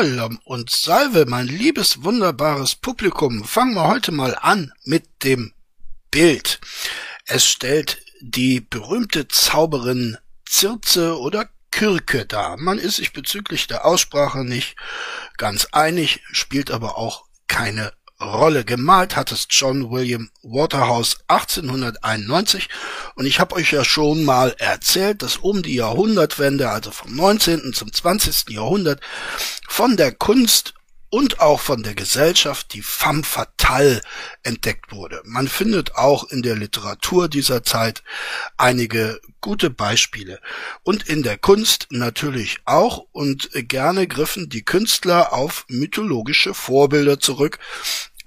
Shalom und Salve, mein liebes, wunderbares Publikum. Fangen wir heute mal an mit dem Bild. Es stellt die berühmte Zauberin Zirze oder Kirke dar. Man ist sich bezüglich der Aussprache nicht ganz einig, spielt aber auch keine Rolle. Gemalt hat es John William Waterhouse 1891 und ich habe euch ja schon mal erzählt, dass um die Jahrhundertwende, also vom 19. zum 20. Jahrhundert, von der Kunst und auch von der Gesellschaft die femme fatale entdeckt wurde. Man findet auch in der Literatur dieser Zeit einige gute Beispiele. Und in der Kunst natürlich auch und gerne griffen die Künstler auf mythologische Vorbilder zurück.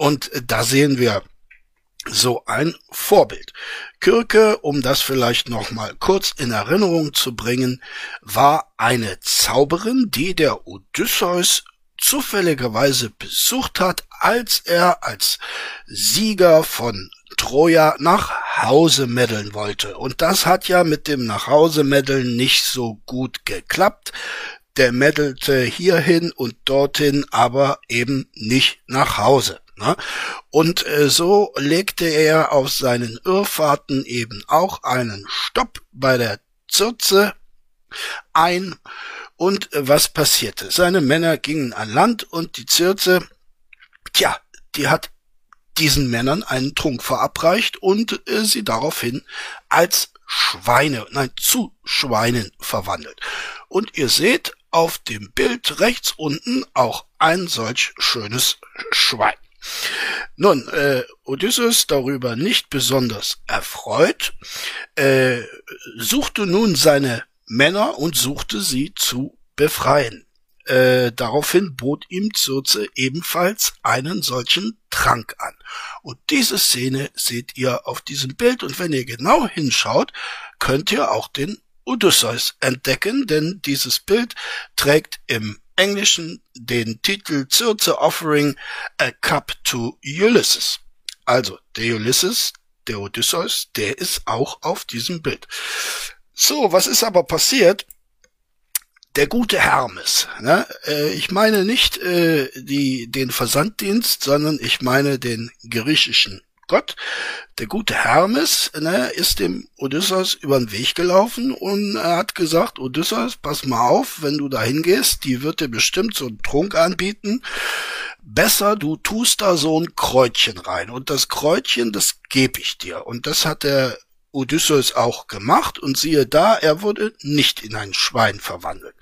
Und da sehen wir so ein Vorbild. Kürke, um das vielleicht noch mal kurz in Erinnerung zu bringen, war eine Zauberin, die der Odysseus zufälligerweise besucht hat, als er als Sieger von Troja nach Hause meddeln wollte. Und das hat ja mit dem Nachhause meddeln nicht so gut geklappt. Der meddelte hierhin und dorthin, aber eben nicht nach Hause. Ne? Und äh, so legte er auf seinen Irrfahrten eben auch einen Stopp bei der Zürze ein und äh, was passierte? Seine Männer gingen an Land und die Zirze, tja, die hat diesen Männern einen Trunk verabreicht und äh, sie daraufhin als Schweine, nein, zu Schweinen verwandelt. Und ihr seht auf dem Bild rechts unten auch ein solch schönes Schwein. Nun, äh, Odysseus darüber nicht besonders erfreut, äh, suchte nun seine Männer und suchte sie zu befreien. Äh, daraufhin bot ihm Circe ebenfalls einen solchen Trank an. Und diese Szene seht ihr auf diesem Bild und wenn ihr genau hinschaut, könnt ihr auch den Odysseus entdecken, denn dieses Bild trägt im Englischen den Titel Circe Offering a Cup to Ulysses. Also der Ulysses, der Odysseus, der ist auch auf diesem Bild. So, was ist aber passiert? Der gute Hermes. Ne? Äh, ich meine nicht äh, die, den Versanddienst, sondern ich meine den griechischen Gott. Der gute Hermes ne, ist dem Odysseus über den Weg gelaufen und er hat gesagt, Odysseus, pass mal auf, wenn du da hingehst, die wird dir bestimmt so einen Trunk anbieten. Besser, du tust da so ein Kräutchen rein. Und das Kräutchen, das gebe ich dir. Und das hat der Odysseus auch gemacht und siehe da, er wurde nicht in ein Schwein verwandelt.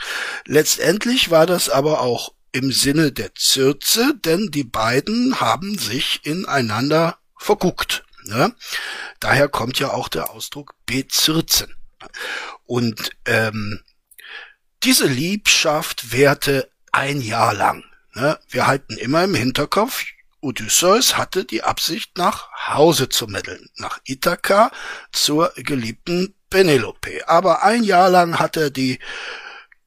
Letztendlich war das aber auch im Sinne der Zürze, denn die beiden haben sich ineinander verguckt. Ne? Daher kommt ja auch der Ausdruck bezirzen. Und ähm, diese Liebschaft währte ein Jahr lang. Ne? Wir halten immer im Hinterkopf, Odysseus hatte die Absicht, nach Hause zu meddeln, nach Ithaka zur geliebten Penelope. Aber ein Jahr lang hat er die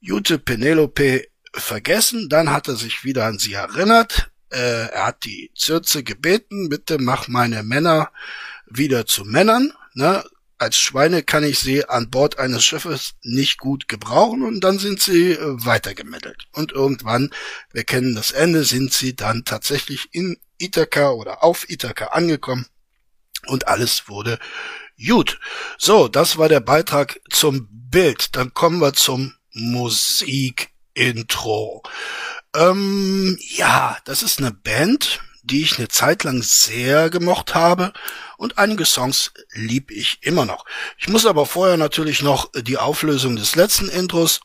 gute Penelope vergessen, dann hat er sich wieder an sie erinnert, äh, er hat die Zürze gebeten, bitte mach meine Männer wieder zu Männern, ne? Als Schweine kann ich sie an Bord eines Schiffes nicht gut gebrauchen und dann sind sie äh, weitergemittelt. Und irgendwann, wir kennen das Ende, sind sie dann tatsächlich in Ithaka oder auf Ithaka angekommen und alles wurde gut. So, das war der Beitrag zum Bild. Dann kommen wir zum Musikintro. Ähm, ja, das ist eine Band, die ich eine Zeit lang sehr gemocht habe und einige Songs lieb ich immer noch. Ich muss aber vorher natürlich noch die Auflösung des letzten Intros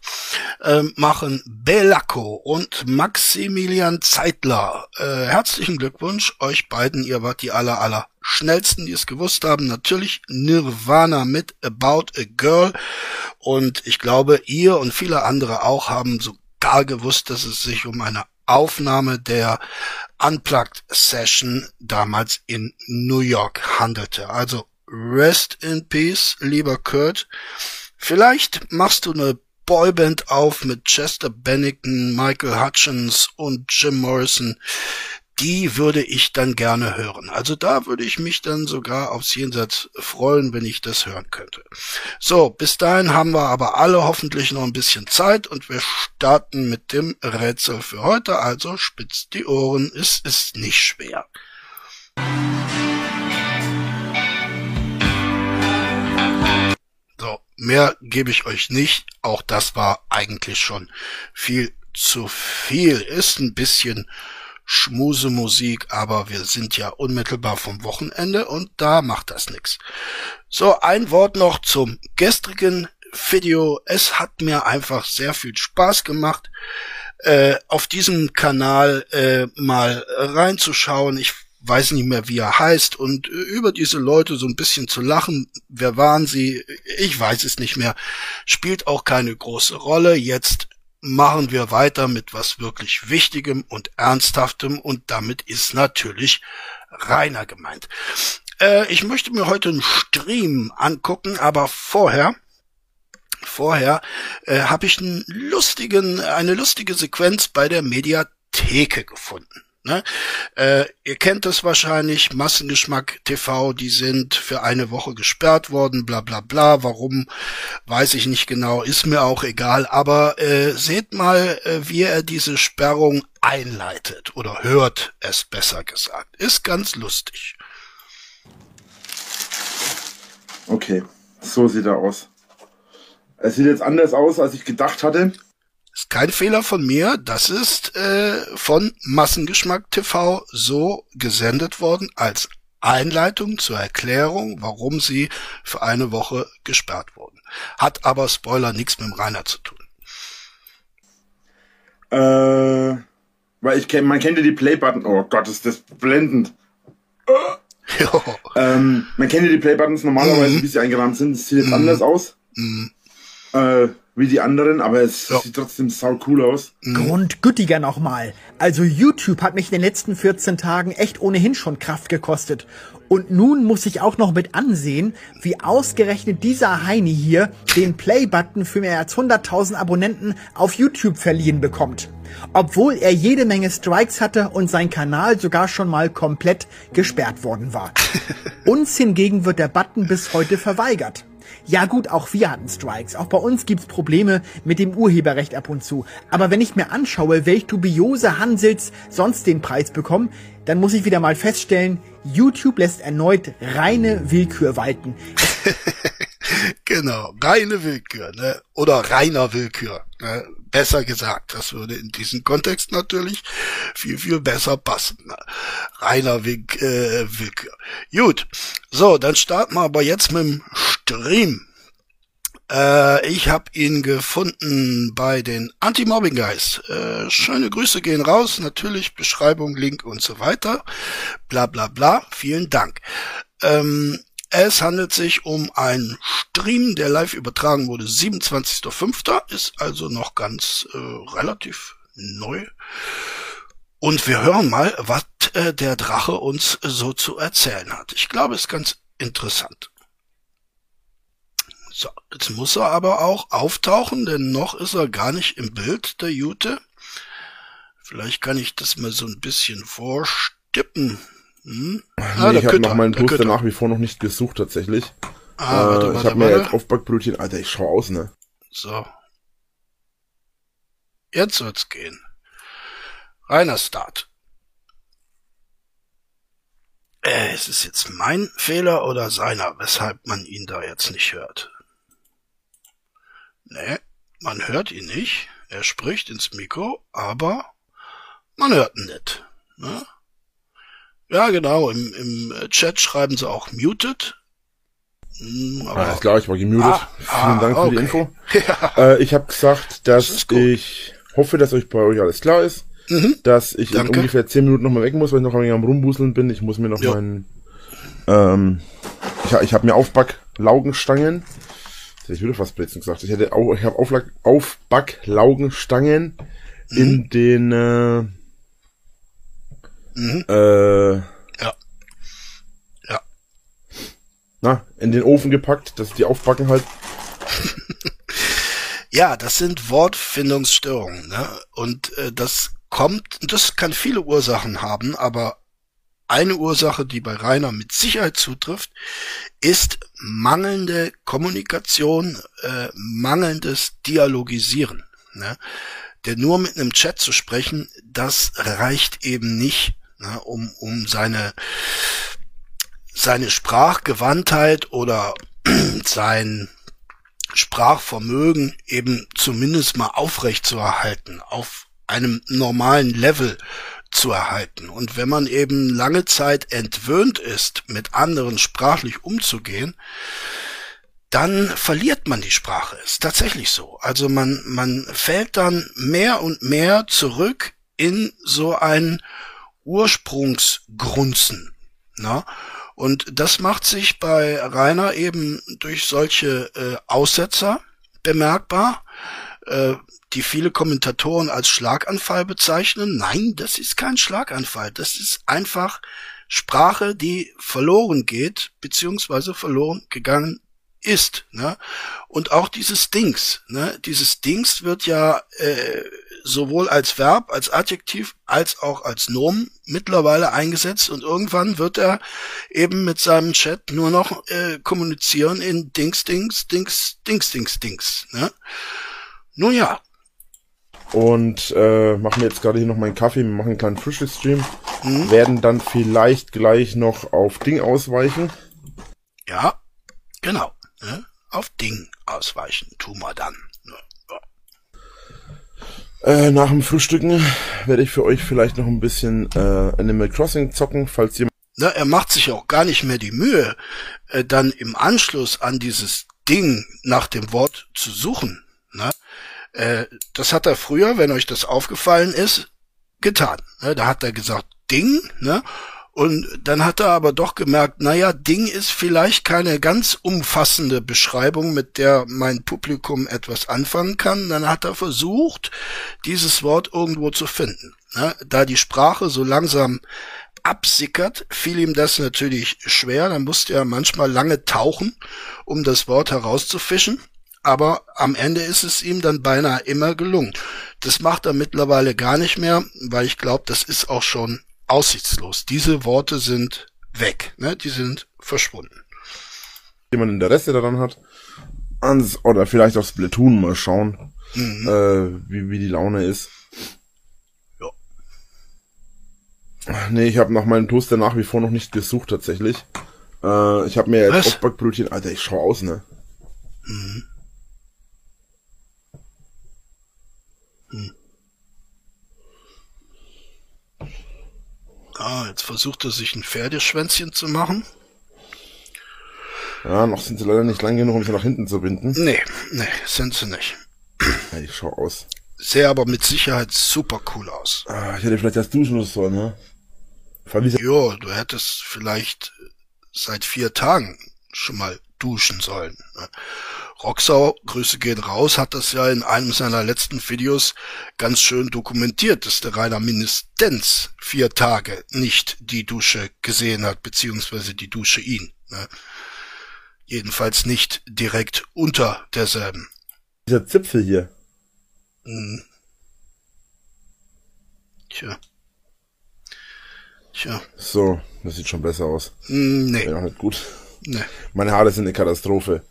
äh, machen. Belacco und Maximilian Zeitler. Äh, herzlichen Glückwunsch euch beiden, ihr wart die aller aller schnellsten, die es gewusst haben. Natürlich Nirvana mit About a Girl und ich glaube, ihr und viele andere auch haben so gar gewusst, dass es sich um eine Aufnahme der Unplugged Session damals in New York handelte. Also rest in peace, lieber Kurt. Vielleicht machst du eine Boyband auf mit Chester Bennington, Michael Hutchins und Jim Morrison. Die würde ich dann gerne hören. Also da würde ich mich dann sogar aufs Jenseits freuen, wenn ich das hören könnte. So, bis dahin haben wir aber alle hoffentlich noch ein bisschen Zeit und wir starten mit dem Rätsel für heute. Also spitzt die Ohren, es ist nicht schwer. So, mehr gebe ich euch nicht. Auch das war eigentlich schon viel zu viel. Ist ein bisschen Schmusemusik, aber wir sind ja unmittelbar vom Wochenende und da macht das nichts. So, ein Wort noch zum gestrigen Video. Es hat mir einfach sehr viel Spaß gemacht, äh, auf diesem Kanal äh, mal reinzuschauen. Ich weiß nicht mehr, wie er heißt, und über diese Leute so ein bisschen zu lachen. Wer waren sie? Ich weiß es nicht mehr. Spielt auch keine große Rolle. Jetzt machen wir weiter mit was wirklich Wichtigem und Ernsthaftem und damit ist natürlich Rainer gemeint. Äh, ich möchte mir heute einen Stream angucken, aber vorher vorher äh, habe ich einen lustigen, eine lustige Sequenz bei der Mediatheke gefunden. Ne? Äh, ihr kennt das wahrscheinlich, Massengeschmack TV, die sind für eine Woche gesperrt worden, bla bla bla. Warum, weiß ich nicht genau, ist mir auch egal. Aber äh, seht mal, äh, wie er diese Sperrung einleitet oder hört es besser gesagt. Ist ganz lustig. Okay, so sieht er aus. Es sieht jetzt anders aus, als ich gedacht hatte. Ist kein Fehler von mir. Das ist äh, von Massengeschmack TV so gesendet worden als Einleitung zur Erklärung, warum sie für eine Woche gesperrt wurden. Hat aber Spoiler nichts mit dem Rainer zu tun. Äh, weil ich kenn, man kennt ja die Play-Button. Oh Gott, ist das blendend. ähm, man kennt ja die Play-Buttons normalerweise, mhm. wie sie eingerahmt sind. Das sieht jetzt mhm. anders aus. Mhm. Äh, wie die anderen, aber es ja. sieht trotzdem sau cool aus. Mhm. Grundgütiger nochmal. Also YouTube hat mich in den letzten 14 Tagen echt ohnehin schon Kraft gekostet. Und nun muss ich auch noch mit ansehen, wie ausgerechnet dieser Heini hier den Play-Button für mehr als 100.000 Abonnenten auf YouTube verliehen bekommt. Obwohl er jede Menge Strikes hatte und sein Kanal sogar schon mal komplett gesperrt worden war. Uns hingegen wird der Button bis heute verweigert. Ja gut, auch wir hatten Strikes. Auch bei uns gibt's Probleme mit dem Urheberrecht ab und zu. Aber wenn ich mir anschaue, welch dubiose Hansels sonst den Preis bekommen, dann muss ich wieder mal feststellen, YouTube lässt erneut reine Willkür walten. genau, reine Willkür, ne? Oder reiner Willkür. Ne? Besser gesagt, das würde in diesem Kontext natürlich viel, viel besser passen. Ne? Reiner Willk äh, Willkür. Gut, so, dann starten wir aber jetzt mit dem Stream. Äh, ich habe ihn gefunden bei den Anti-Mobbing Guys. Äh, schöne Grüße gehen raus, natürlich Beschreibung, Link und so weiter. Bla bla bla. Vielen Dank. Ähm, es handelt sich um einen Stream, der live übertragen wurde, 27.05. Ist also noch ganz äh, relativ neu. Und wir hören mal, was äh, der Drache uns so zu erzählen hat. Ich glaube, es ist ganz interessant. So, jetzt muss er aber auch auftauchen, denn noch ist er gar nicht im Bild, der Jute. Vielleicht kann ich das mal so ein bisschen vorstippen. Hm? Ah, nee, ich habe nach meinen Poster nach wie vor noch nicht gesucht tatsächlich. Ah, äh, warte, ich habe mir jetzt Aufbackbrötchen, Alter, ich schau aus, ne? So. Jetzt wird's gehen. Reiner Start. Äh, ist es jetzt mein Fehler oder seiner, weshalb man ihn da jetzt nicht hört? Nee, man hört ihn nicht. Er spricht ins Mikro, aber man hört ihn nicht. Ne? Ja, genau. Im, Im Chat schreiben sie auch muted. Hm, aber Alles klar, ich war gemutet. Ah, Vielen ah, Dank für okay. die Info. Ja. Äh, ich habe gesagt, dass das ich hoffe, dass euch bei euch alles klar ist. Mhm. Dass ich Danke. in ungefähr 10 Minuten nochmal weg muss, weil ich noch ein wenig am Rumbuseln bin. Ich muss mir noch jo. meinen... Ähm, ich, ich habe mir Aufbacklaugenstangen. Hätte ich wieder fast Blitzen gesagt. Ich hätte auch, ich habe Aufbacklaugenstangen mhm. in den... Äh, Mhm. Äh, ja. Ja. Na, in den Ofen gepackt, dass die aufbacken halt. ja, das sind Wortfindungsstörungen, ne? Und äh, das kommt, das kann viele Ursachen haben, aber eine Ursache, die bei Rainer mit Sicherheit zutrifft, ist mangelnde Kommunikation, äh, mangelndes Dialogisieren. Ne? Denn nur mit einem Chat zu sprechen, das reicht eben nicht, ne, um, um seine, seine Sprachgewandtheit oder sein Sprachvermögen eben zumindest mal aufrecht zu erhalten, auf einem normalen Level zu erhalten. Und wenn man eben lange Zeit entwöhnt ist, mit anderen sprachlich umzugehen, dann verliert man die Sprache. Ist tatsächlich so. Also man, man fällt dann mehr und mehr zurück in so ein Ursprungsgrunzen. Na? Und das macht sich bei Rainer eben durch solche äh, Aussetzer bemerkbar, äh, die viele Kommentatoren als Schlaganfall bezeichnen. Nein, das ist kein Schlaganfall. Das ist einfach Sprache, die verloren geht, beziehungsweise verloren gegangen ist. Ne? Und auch dieses Dings, ne? dieses Dings wird ja äh, sowohl als Verb, als Adjektiv, als auch als Nomen mittlerweile eingesetzt und irgendwann wird er eben mit seinem Chat nur noch äh, kommunizieren in Dings, Dings, Dings, Dings, Dings, Dings. Ne? Nun ja. Und äh, machen wir jetzt gerade hier noch meinen Kaffee, wir machen einen kleinen Frühstücksstream, mhm. werden dann vielleicht gleich noch auf Ding ausweichen. Ja, genau. Ne? Auf Ding ausweichen, tun wir dann. Äh, nach dem Frühstücken werde ich für euch vielleicht noch ein bisschen äh, Animal Crossing zocken, falls jemand. Na, er macht sich auch gar nicht mehr die Mühe, äh, dann im Anschluss an dieses Ding nach dem Wort zu suchen. Ne? Äh, das hat er früher, wenn euch das aufgefallen ist, getan. Ne? Da hat er gesagt Ding, ne? Und dann hat er aber doch gemerkt, naja, Ding ist vielleicht keine ganz umfassende Beschreibung, mit der mein Publikum etwas anfangen kann. Dann hat er versucht, dieses Wort irgendwo zu finden. Da die Sprache so langsam absickert, fiel ihm das natürlich schwer. Dann musste er manchmal lange tauchen, um das Wort herauszufischen. Aber am Ende ist es ihm dann beinahe immer gelungen. Das macht er mittlerweile gar nicht mehr, weil ich glaube, das ist auch schon aussichtslos. Diese Worte sind weg, ne? Die sind verschwunden. Jemand Interesse daran hat, ans, oder vielleicht auf Splatoon mal schauen, mhm. äh, wie, wie die Laune ist. Ja. Nee, ich habe nach meinem Toaster nach wie vor noch nicht gesucht tatsächlich. Äh, ich habe mir jetzt Aufbackbrötchen, Alter, ich schau aus, ne? Mhm. Hm. Ah, jetzt versucht er sich ein Pferdeschwänzchen zu machen. Ja, noch sind sie leider nicht lang genug, um sie nach hinten zu binden. Nee, nee, sind sie nicht. Ja, ich schau aus. Sähe aber mit Sicherheit super cool aus. Ah, ich hätte vielleicht das duschen müssen sollen, ne? Jo, du hättest vielleicht seit vier Tagen schon mal duschen sollen. Ne? Roxau, Grüße gehen raus, hat das ja in einem seiner letzten Videos ganz schön dokumentiert, dass der Rainer mindestens vier Tage nicht die Dusche gesehen hat, beziehungsweise die Dusche ihn. Ne? Jedenfalls nicht direkt unter derselben. Dieser Zipfel hier. Hm. Tja. Tja. So, das sieht schon besser aus. Hm, nee. Ja, halt gut. Nee. Meine Haare sind eine Katastrophe.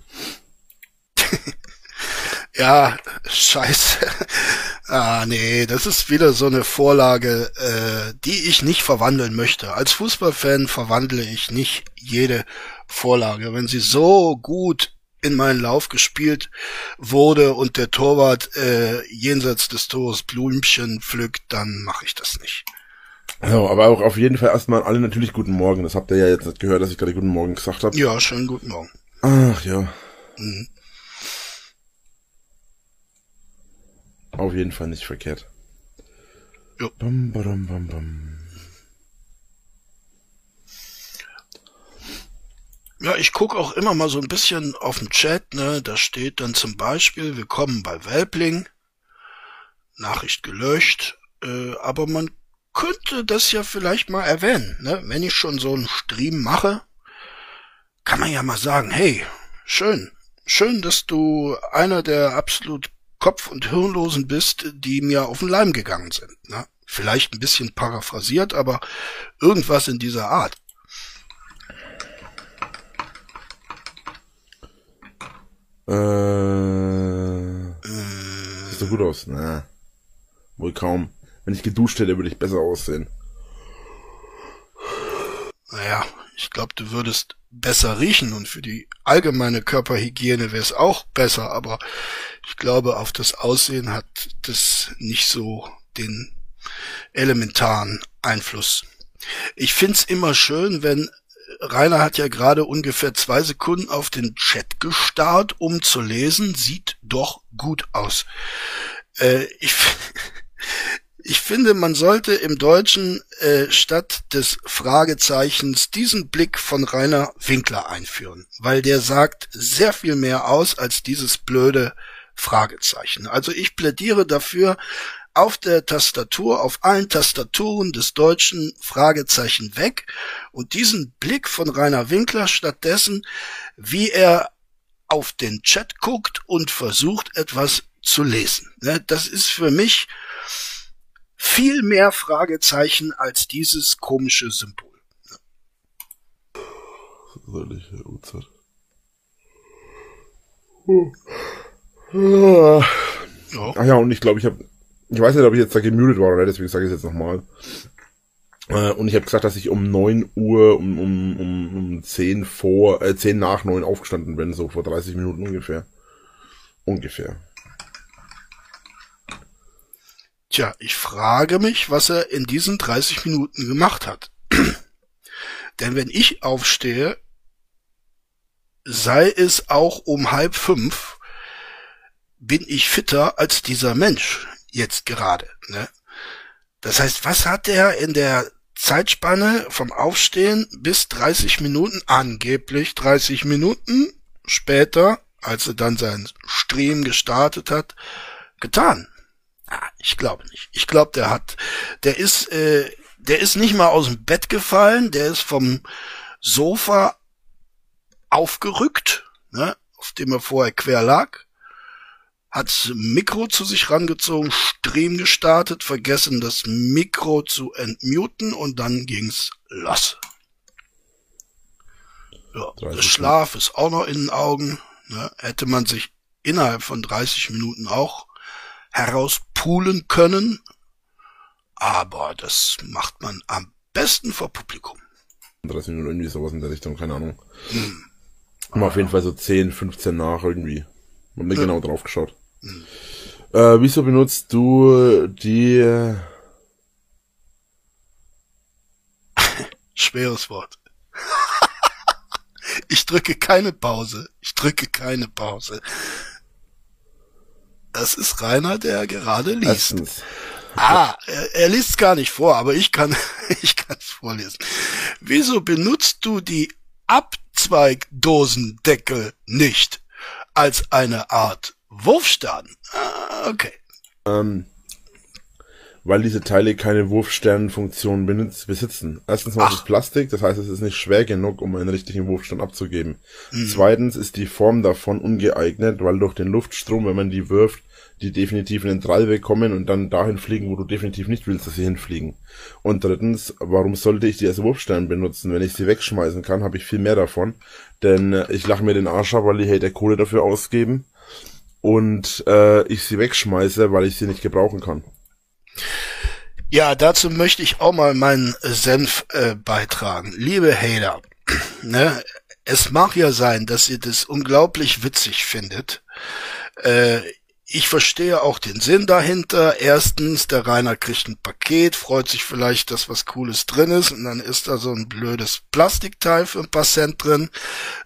Ja, scheiße. ah, nee, das ist wieder so eine Vorlage, äh, die ich nicht verwandeln möchte. Als Fußballfan verwandle ich nicht jede Vorlage. Wenn sie so gut in meinen Lauf gespielt wurde und der Torwart äh, jenseits des Tores Blümchen pflückt, dann mache ich das nicht. Also, aber auch auf jeden Fall erstmal alle natürlich guten Morgen. Das habt ihr ja jetzt nicht gehört, dass ich gerade guten Morgen gesagt habe. Ja, schönen guten Morgen. Ach ja. Mhm. Auf jeden Fall nicht verkehrt. Jo. Bam, badam, bam, bam. Ja, ich guck auch immer mal so ein bisschen auf dem Chat, ne? Da steht dann zum Beispiel, willkommen bei Welpling. Nachricht gelöscht. Äh, aber man könnte das ja vielleicht mal erwähnen, ne? Wenn ich schon so einen Stream mache, kann man ja mal sagen, hey, schön, schön, dass du einer der absolut Kopf- und Hirnlosen bist, die mir auf den Leim gegangen sind. Ne? Vielleicht ein bisschen paraphrasiert, aber irgendwas in dieser Art. Äh, sieht so gut aus. Na, wohl kaum. Wenn ich geduscht hätte, würde ich besser aussehen. Naja, ich glaube, du würdest besser riechen und für die allgemeine Körperhygiene wäre es auch besser, aber ich glaube, auf das Aussehen hat das nicht so den elementaren Einfluss. Ich find's immer schön, wenn Rainer hat ja gerade ungefähr zwei Sekunden auf den Chat gestarrt, um zu lesen. Sieht doch gut aus. Äh, ich, ich finde, man sollte im Deutschen äh, statt des Fragezeichens diesen Blick von Rainer Winkler einführen, weil der sagt sehr viel mehr aus als dieses blöde Fragezeichen. Also ich plädiere dafür, auf der Tastatur, auf allen Tastaturen des Deutschen Fragezeichen weg und diesen Blick von Rainer Winkler stattdessen, wie er auf den Chat guckt und versucht etwas zu lesen. Ne, das ist für mich viel mehr Fragezeichen als dieses komische Symbol. Soll Uhrzeit? Ach ja, und ich glaube, ich habe ich weiß nicht, ob ich jetzt da gemutet war oder nicht, deswegen sage ich es jetzt nochmal. Äh, und ich habe gesagt, dass ich um neun Uhr, um, um, um, um 10 vor, äh, 10 nach neun aufgestanden bin, so vor 30 Minuten ungefähr. Ungefähr. Tja, ich frage mich, was er in diesen 30 Minuten gemacht hat. Denn wenn ich aufstehe, sei es auch um halb fünf, bin ich fitter als dieser Mensch jetzt gerade. Ne? Das heißt, was hat er in der Zeitspanne vom Aufstehen bis 30 Minuten, angeblich 30 Minuten später, als er dann seinen Stream gestartet hat, getan? Ah, ich glaube nicht. Ich glaube, der hat, der ist, äh, der ist nicht mal aus dem Bett gefallen, der ist vom Sofa aufgerückt, ne, auf dem er vorher quer lag, hat Mikro zu sich rangezogen, Stream gestartet, vergessen das Mikro zu entmuten und dann ging's los. Ja, der Schlaf ist auch noch in den Augen. Ne? Hätte man sich innerhalb von 30 Minuten auch herauspulen können. Aber das macht man am besten vor Publikum. 30 Minuten irgendwie sowas in der Richtung, keine Ahnung. Hm. Haben auf jeden Fall so 10, 15 nach irgendwie. Und nicht ja. genau drauf geschaut. Hm. Äh, wieso benutzt du die... Schweres Wort. ich drücke keine Pause. Ich drücke keine Pause. Das ist Rainer, der gerade liest. Erstens. Ah, er, er liest gar nicht vor, aber ich kann, ich kann es vorlesen. Wieso benutzt du die Abzweigdosendeckel nicht als eine Art Wurfstern. Ah, okay. Ähm, weil diese Teile keine Wurfsternfunktion besitzen. Erstens mal Ach. ist es Plastik, das heißt, es ist nicht schwer genug, um einen richtigen Wurfstern abzugeben. Mhm. Zweitens ist die Form davon ungeeignet, weil durch den Luftstrom, wenn man die wirft, die definitiv in den Treibweg kommen und dann dahin fliegen, wo du definitiv nicht willst, dass sie hinfliegen. Und drittens, warum sollte ich die als Wurfstern benutzen? Wenn ich sie wegschmeißen kann, habe ich viel mehr davon. Denn ich lache mir den Arsch ab, weil die Hater Kohle dafür ausgeben und äh, ich sie wegschmeiße, weil ich sie nicht gebrauchen kann. Ja, dazu möchte ich auch mal meinen Senf äh, beitragen. Liebe Hater, ne, es mag ja sein, dass ihr das unglaublich witzig findet. Äh, ich verstehe auch den Sinn dahinter. Erstens, der Rainer kriegt ein Paket, freut sich vielleicht, dass was Cooles drin ist und dann ist da so ein blödes Plastikteil für ein paar Cent drin.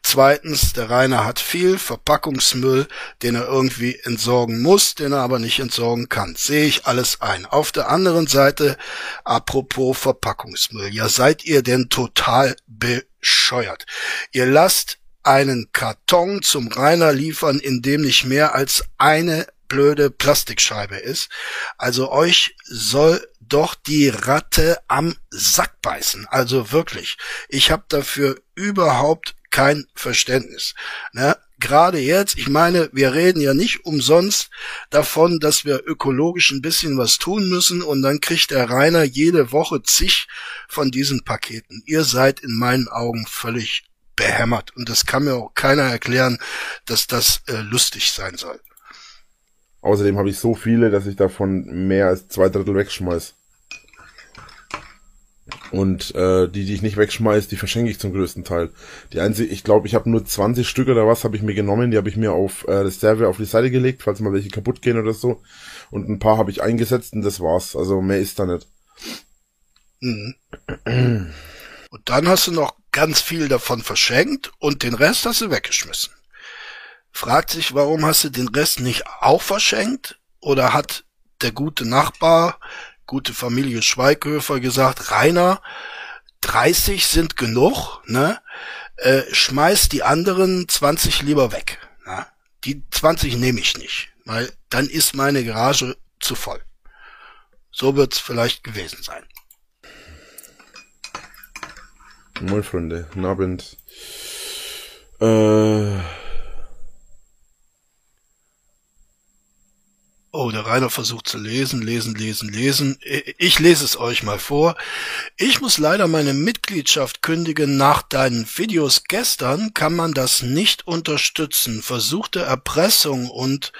Zweitens, der Rainer hat viel Verpackungsmüll, den er irgendwie entsorgen muss, den er aber nicht entsorgen kann. Sehe ich alles ein. Auf der anderen Seite, apropos Verpackungsmüll, ja seid ihr denn total bescheuert? Ihr lasst einen Karton zum Rainer liefern, in dem nicht mehr als eine blöde Plastikscheibe ist. Also euch soll doch die Ratte am Sack beißen. Also wirklich. Ich habe dafür überhaupt kein Verständnis. Ne? gerade jetzt, ich meine, wir reden ja nicht umsonst davon, dass wir ökologisch ein bisschen was tun müssen und dann kriegt der Rainer jede Woche zig von diesen Paketen. Ihr seid in meinen Augen völlig behämmert und das kann mir auch keiner erklären, dass das äh, lustig sein soll. Außerdem habe ich so viele, dass ich davon mehr als zwei Drittel wegschmeiß. Und äh, die, die ich nicht wegschmeiß, die verschenke ich zum größten Teil. Die einzige, ich glaube, ich habe nur 20 Stück oder was habe ich mir genommen, die habe ich mir auf äh, Reserve auf die Seite gelegt, falls mal welche kaputt gehen oder so. Und ein paar habe ich eingesetzt und das war's. Also mehr ist da nicht. Mhm. Und dann hast du noch ganz viel davon verschenkt und den Rest hast du weggeschmissen. Fragt sich, warum hast du den Rest nicht auch verschenkt? Oder hat der gute Nachbar gute Familie Schweighöfer gesagt, Rainer, 30 sind genug, ne? Äh, schmeiß die anderen 20 lieber weg. Ne? Die 20 nehme ich nicht, weil dann ist meine Garage zu voll. So wird's vielleicht gewesen sein. Moin Freunde, guten Abend. Äh Oh, der Rainer versucht zu lesen, lesen, lesen, lesen. Ich lese es euch mal vor. Ich muss leider meine Mitgliedschaft kündigen. Nach deinen Videos gestern kann man das nicht unterstützen. Versuchte Erpressung und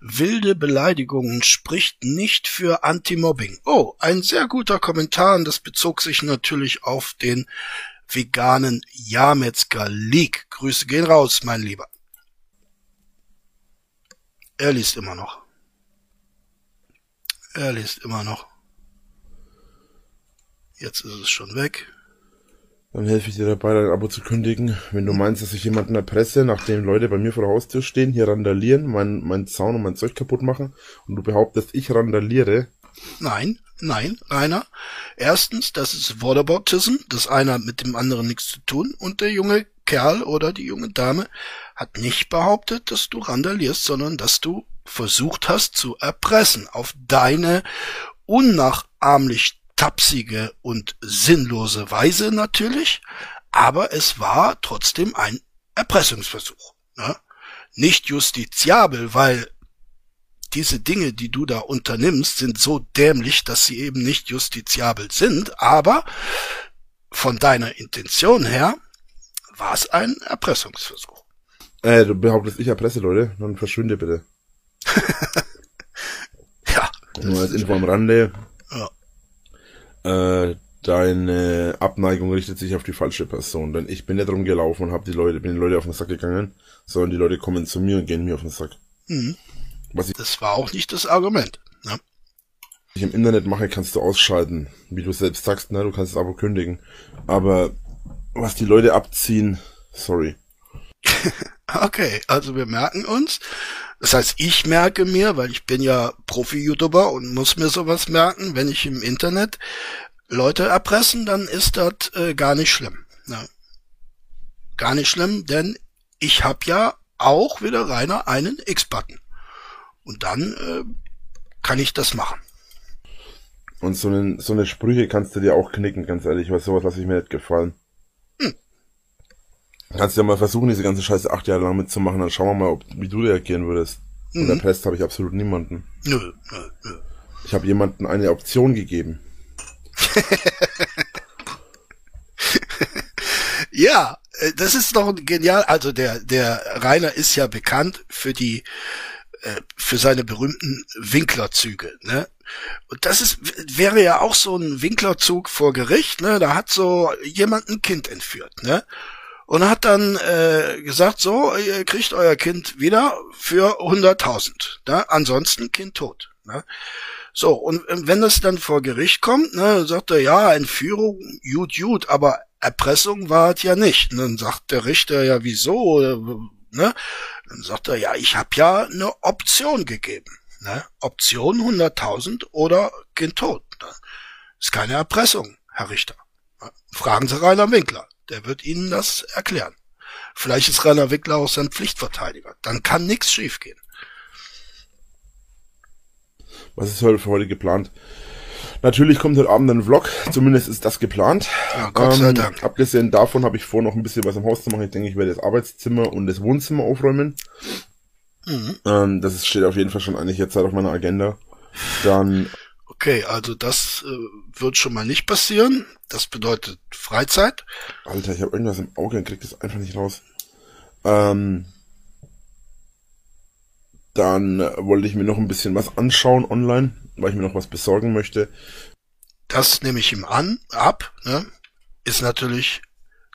wilde Beleidigungen spricht nicht für Anti-Mobbing. Oh, ein sehr guter Kommentar und das bezog sich natürlich auf den veganen Jametzger League. Grüße gehen raus, mein Lieber. Er liest immer noch. Er liest immer noch. Jetzt ist es schon weg. Dann helfe ich dir dabei, dein Abo zu kündigen. Wenn du meinst, dass ich jemanden erpresse, nachdem Leute bei mir vor der Haustür stehen, hier randalieren, mein, mein Zaun und mein Zeug kaputt machen und du behauptest, ich randaliere. Nein, nein, Rainer. Erstens, das ist Whataboutism, das eine hat mit dem anderen nichts zu tun und der junge Kerl oder die junge Dame hat nicht behauptet, dass du randalierst, sondern dass du versucht hast zu erpressen auf deine unnachahmlich tapsige und sinnlose Weise natürlich, aber es war trotzdem ein Erpressungsversuch. Ne? Nicht justiziabel, weil diese Dinge, die du da unternimmst, sind so dämlich, dass sie eben nicht justiziabel sind, aber von deiner Intention her war es ein Erpressungsversuch. Äh, du behauptest, ich erpresse Leute, dann verschwinde bitte. ja. Nur als Info am Rande. Ja. Äh, deine Abneigung richtet sich auf die falsche Person, denn ich bin nicht rumgelaufen und hab die Leute, bin die Leute auf den Sack gegangen, sondern die Leute kommen zu mir und gehen mir auf den Sack. Mhm. Was ich, das war auch nicht das Argument. Ne? Was ich im Internet mache, kannst du ausschalten, wie du selbst sagst, ne? Du kannst das Abo kündigen. Aber was die Leute abziehen, sorry. okay, also wir merken uns, das heißt, ich merke mir, weil ich bin ja Profi-YouTuber und muss mir sowas merken, wenn ich im Internet Leute erpressen, dann ist das äh, gar nicht schlimm. Ne? Gar nicht schlimm, denn ich habe ja auch wieder reiner einen X-Button. Und dann äh, kann ich das machen. Und so eine, so eine Sprüche kannst du dir auch knicken, ganz ehrlich, weil sowas lasse ich mir nicht gefallen. Hm. Kannst du ja mal versuchen, diese ganze Scheiße acht Jahre lang mitzumachen, dann schauen wir mal, ob, wie du reagieren würdest. Mhm. Und der Pest habe ich absolut niemanden. Nö, nö, nö. Ich habe jemanden eine Option gegeben. ja, äh, das ist doch genial. Also der, der Rainer ist ja bekannt für die, äh, für seine berühmten Winklerzüge, ne? Und das ist, wäre ja auch so ein Winklerzug vor Gericht, ne? Da hat so jemand ein Kind entführt, ne? und hat dann äh, gesagt, so, ihr kriegt euer Kind wieder für 100.000. Ne? Ansonsten Kind tot. Ne? So, und wenn das dann vor Gericht kommt, ne, sagt er, ja, Entführung, gut, gut, aber Erpressung war es ja nicht. Und dann sagt der Richter, ja, wieso? Ne? Dann sagt er, ja, ich habe ja eine Option gegeben. Ne? Option 100.000 oder Kind tot. Ne? Ist keine Erpressung, Herr Richter. Fragen Sie Rainer Winkler. Der wird Ihnen das erklären. Vielleicht ist Rainer Wickler auch sein Pflichtverteidiger. Dann kann nichts schiefgehen. Was ist heute für heute geplant? Natürlich kommt heute Abend ein Vlog, zumindest ist das geplant. Ja, Gott sei ähm, Dank. Abgesehen davon habe ich vor, noch ein bisschen was im Haus zu machen. Ich denke, ich werde das Arbeitszimmer und das Wohnzimmer aufräumen. Mhm. Ähm, das steht auf jeden Fall schon eigentlich jetzt halt auf meiner Agenda. Dann. Okay, also das äh, wird schon mal nicht passieren. Das bedeutet Freizeit. Alter, ich habe irgendwas im Auge und krieg das einfach nicht raus. Ähm, dann wollte ich mir noch ein bisschen was anschauen online, weil ich mir noch was besorgen möchte. Das nehme ich ihm an, ab, ne? ist natürlich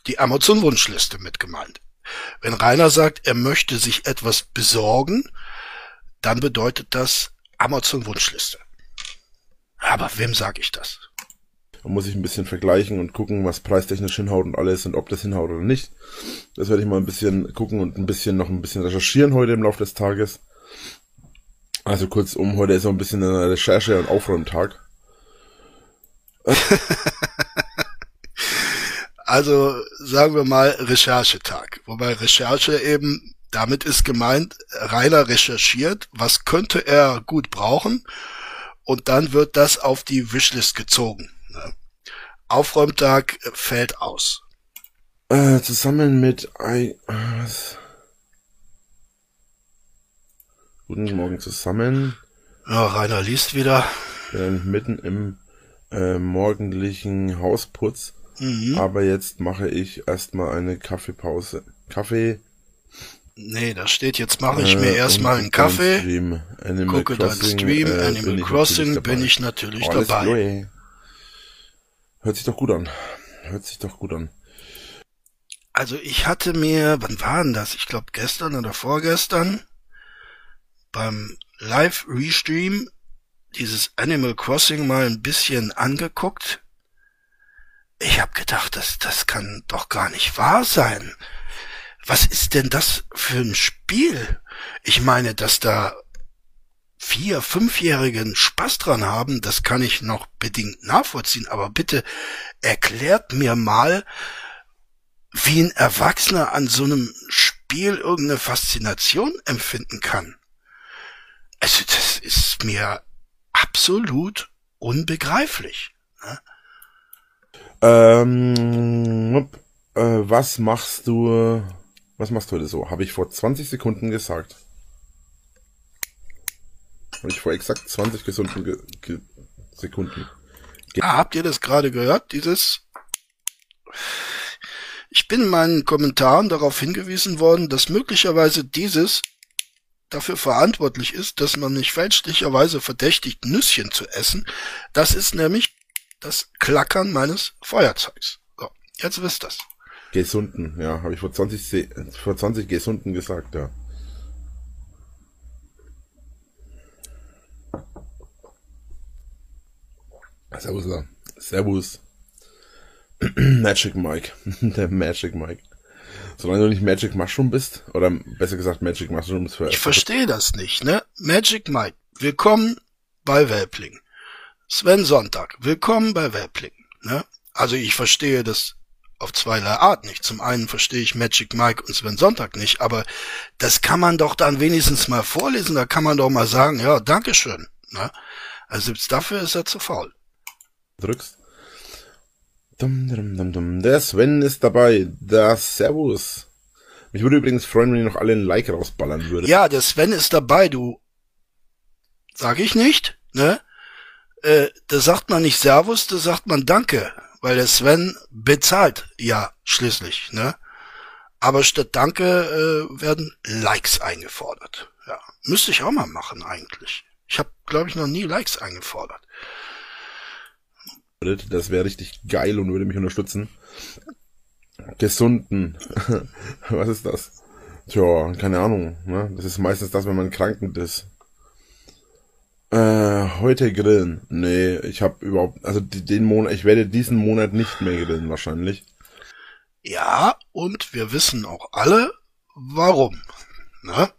die Amazon-Wunschliste mit gemeint. Wenn Rainer sagt, er möchte sich etwas besorgen, dann bedeutet das Amazon-Wunschliste. Aber wem sage ich das? Da muss ich ein bisschen vergleichen und gucken, was preistechnisch hinhaut und alles und ob das hinhaut oder nicht. Das werde ich mal ein bisschen gucken und ein bisschen noch ein bisschen recherchieren heute im Laufe des Tages. Also kurzum, heute ist so ein bisschen ein Recherche- und Aufräumtag. also sagen wir mal Recherchetag. Wobei Recherche eben, damit ist gemeint, Rainer recherchiert, was könnte er gut brauchen und dann wird das auf die Wishlist gezogen. Ne? Aufräumtag fällt aus. Äh, zusammen mit I, was? Guten Morgen zusammen. Ja, Rainer liest wieder. Bin mitten im äh, morgendlichen Hausputz. Mhm. Aber jetzt mache ich erstmal eine Kaffeepause. Kaffee. Nee, da steht, jetzt mache ich mir äh, erstmal einen Kaffee. Stream. Animal gucke Crossing, deinen Stream, äh, Animal bin Crossing, bin ich natürlich oh, dabei. Hört sich doch gut an. Hört sich doch gut an. Also ich hatte mir, wann war denn das? Ich glaube gestern oder vorgestern beim Live-Restream dieses Animal Crossing mal ein bisschen angeguckt. Ich habe gedacht, das, das kann doch gar nicht wahr sein. Was ist denn das für ein Spiel? Ich meine, dass da vier, fünfjährigen Spaß dran haben, das kann ich noch bedingt nachvollziehen, aber bitte erklärt mir mal, wie ein Erwachsener an so einem Spiel irgendeine Faszination empfinden kann. Also das ist mir absolut unbegreiflich. Ne? Ähm, äh, was machst du, was machst du heute so? Habe ich vor 20 Sekunden gesagt. Habe ich vor exakt 20 gesunden ge ge Sekunden. Ge ah, habt ihr das gerade gehört? Dieses ich bin in meinen Kommentaren darauf hingewiesen worden, dass möglicherweise dieses dafür verantwortlich ist, dass man nicht fälschlicherweise verdächtigt, Nüsschen zu essen. Das ist nämlich das Klackern meines Feuerzeugs. So, jetzt wisst das. Gesunden, ja, habe ich vor 20, vor 20 Gesunden gesagt, ja. Servus, Servus. Magic Mike. Der Magic Mike. Solange du nicht Magic Mushroom bist, oder besser gesagt Magic Mushrooms für. Ich verstehe das nicht, ne? Magic Mike, willkommen bei Welpling. Sven Sonntag, willkommen bei Welpling, ne? Also ich verstehe das auf zweierlei Art nicht. Zum einen verstehe ich Magic Mike und Sven Sonntag nicht, aber das kann man doch dann wenigstens mal vorlesen, da kann man doch mal sagen, ja, Dankeschön, ne? Also selbst dafür ist er zu faul. Drückst. Dum, dum, dum, dum. Der Sven ist dabei. Der Servus. Mich würde übrigens freuen, wenn ihr noch alle ein Like rausballern würdet. Ja, der Sven ist dabei, du. Sag ich nicht, ne? Äh, da sagt man nicht Servus, da sagt man Danke, weil der Sven bezahlt ja schließlich, ne? Aber statt Danke äh, werden Likes eingefordert. Ja, müsste ich auch mal machen eigentlich. Ich habe, glaube ich, noch nie Likes eingefordert. Das wäre richtig geil und würde mich unterstützen. Gesunden. Was ist das? Tja, keine Ahnung. Ne? Das ist meistens das, wenn man krankend ist. Äh, heute grillen. Nee, ich habe überhaupt, also den Monat, ich werde diesen Monat nicht mehr grillen wahrscheinlich. Ja, und wir wissen auch alle, warum. Ne?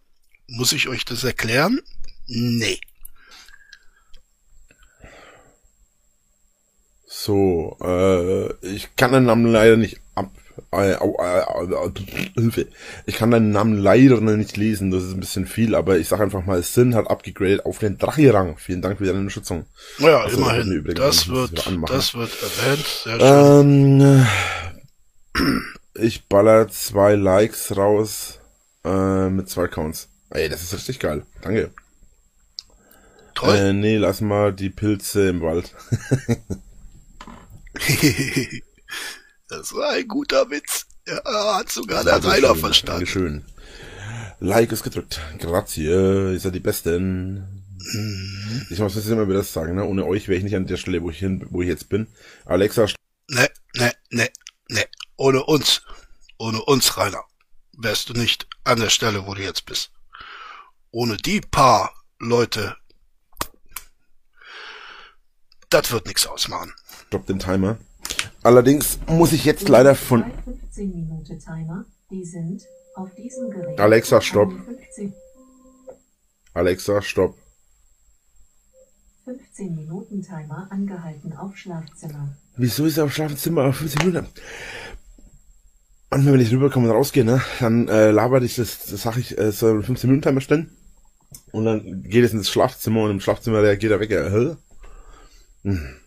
Muss ich euch das erklären? Nee. So, äh, ich kann den Namen leider nicht ab, Äh, äh, Hilfe. Ich kann deinen Namen leider nicht lesen, das ist ein bisschen viel, aber ich sag einfach mal, Sin hat abgegradet auf den Drachirang. Vielen Dank für deine Unterstützung. Ja, also, immerhin. Das wird, das wird erwähnt. Sehr schön. Ähm, ich baller zwei Likes raus äh, mit zwei Counts. Ey, das ist richtig geil. Danke. Toll. Äh, nee, lass mal die Pilze im Wald. das war ein guter Witz. Ja, hat sogar der Rainer verstanden. Dankeschön. Like ist gedrückt. Grazie, ihr seid die Besten. Mhm. Ich muss jetzt immer wieder sagen, ne? Ohne euch wäre ich nicht an der Stelle, wo ich hin, wo ich jetzt bin. Alexa. Ne, ne, ne, ne. Ohne uns. Ohne uns, Rainer. Wärst du nicht an der Stelle, wo du jetzt bist. Ohne die paar Leute. Das wird nichts ausmachen. Stopp den Timer. Allerdings muss ich jetzt leider von... Alexa, stopp. Alexa, stopp. 15 Minuten Timer angehalten auf Schlafzimmer. Wieso ist er auf Schlafzimmer auf 15 Minuten? Manchmal, wenn ich rüberkomme und rausgehe, ne, dann äh, labert ich das, das sag ich, äh, soll 15 Minuten Timer stellen. Und dann geht es ins Schlafzimmer und im Schlafzimmer reagiert er weg. Äh, hm.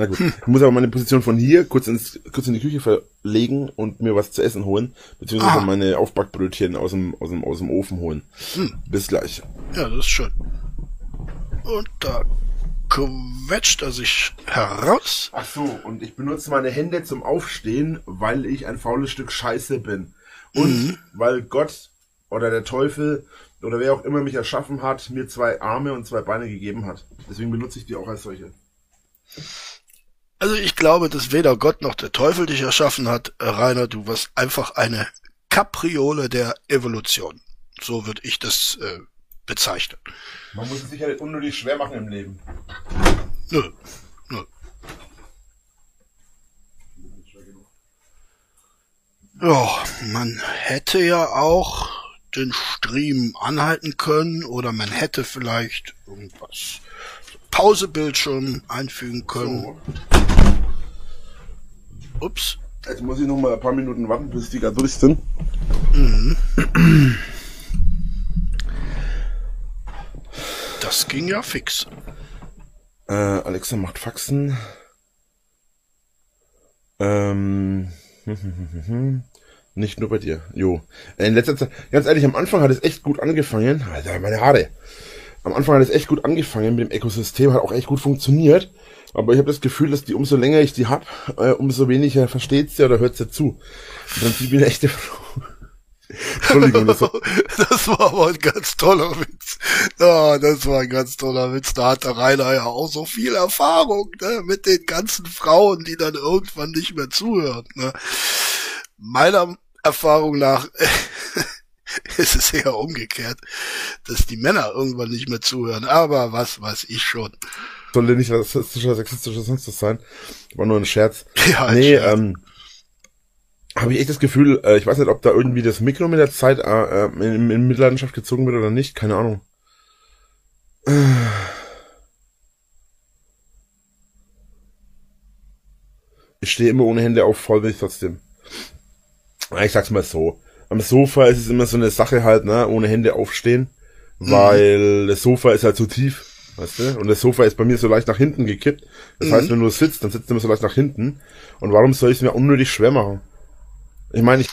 Na gut. Hm. Ich muss aber meine Position von hier kurz ins, kurz in die Küche verlegen und mir was zu essen holen, beziehungsweise ah. meine Aufbackbrötchen aus dem, aus dem, aus dem Ofen holen. Hm. Bis gleich. Ja, das ist schön. Und da quetscht er sich heraus. Ach so, und ich benutze meine Hände zum Aufstehen, weil ich ein faules Stück Scheiße bin. Und mhm. weil Gott oder der Teufel oder wer auch immer mich erschaffen hat, mir zwei Arme und zwei Beine gegeben hat. Deswegen benutze ich die auch als solche. Also ich glaube, dass weder Gott noch der Teufel dich erschaffen hat, äh, Rainer, du warst einfach eine Kapriole der Evolution. So würde ich das äh, bezeichnen. Man muss es sich halt unnötig schwer machen im Leben. Nö, nö. Ja, man hätte ja auch den Stream anhalten können oder man hätte vielleicht irgendwas Pausebildschirm einfügen können. So. Ups. Jetzt muss ich noch mal ein paar Minuten warten, bis die gerade durch sind. Mhm. Das ging ja fix. Äh, Alexa macht Faxen. Ähm. Nicht nur bei dir. Jo. In letzter Zeit, ganz ehrlich, am Anfang hat es echt gut angefangen. Alter, meine Haare am Anfang hat es echt gut angefangen mit dem Ökosystem, hat auch echt gut funktioniert. Aber ich habe das Gefühl, dass die umso länger ich die hab, äh, umso weniger versteht sie oder hört sie zu. Und dann bin ich echt Entschuldigung, das war, das war aber ein ganz toller Witz. Ja, das war ein ganz toller Witz. Da hat der Rainer ja auch so viel Erfahrung, ne, mit den ganzen Frauen, die dann irgendwann nicht mehr zuhören, ne. Meiner Erfahrung nach es ist eher umgekehrt, dass die Männer irgendwann nicht mehr zuhören. Aber was weiß ich schon. Soll ja nicht rassistischer, sexistischer sonst was sein. War nur ein Scherz. Ja, nee, Scherz. ähm, habe ich echt das Gefühl, äh, ich weiß nicht, ob da irgendwie das Mikro mit der Zeit äh, in, in Mitleidenschaft gezogen wird oder nicht. Keine Ahnung. Ich stehe immer ohne Hände auf, voll will ich trotzdem. Ich sag's mal so am Sofa ist es immer so eine Sache halt, ne, ohne Hände aufstehen, weil mhm. das Sofa ist halt zu tief, weißt du? Und das Sofa ist bei mir so leicht nach hinten gekippt. Das mhm. heißt, wenn du sitzt, dann sitzt du immer so leicht nach hinten. Und warum soll ich es mir unnötig schwer machen? Ich meine, ich.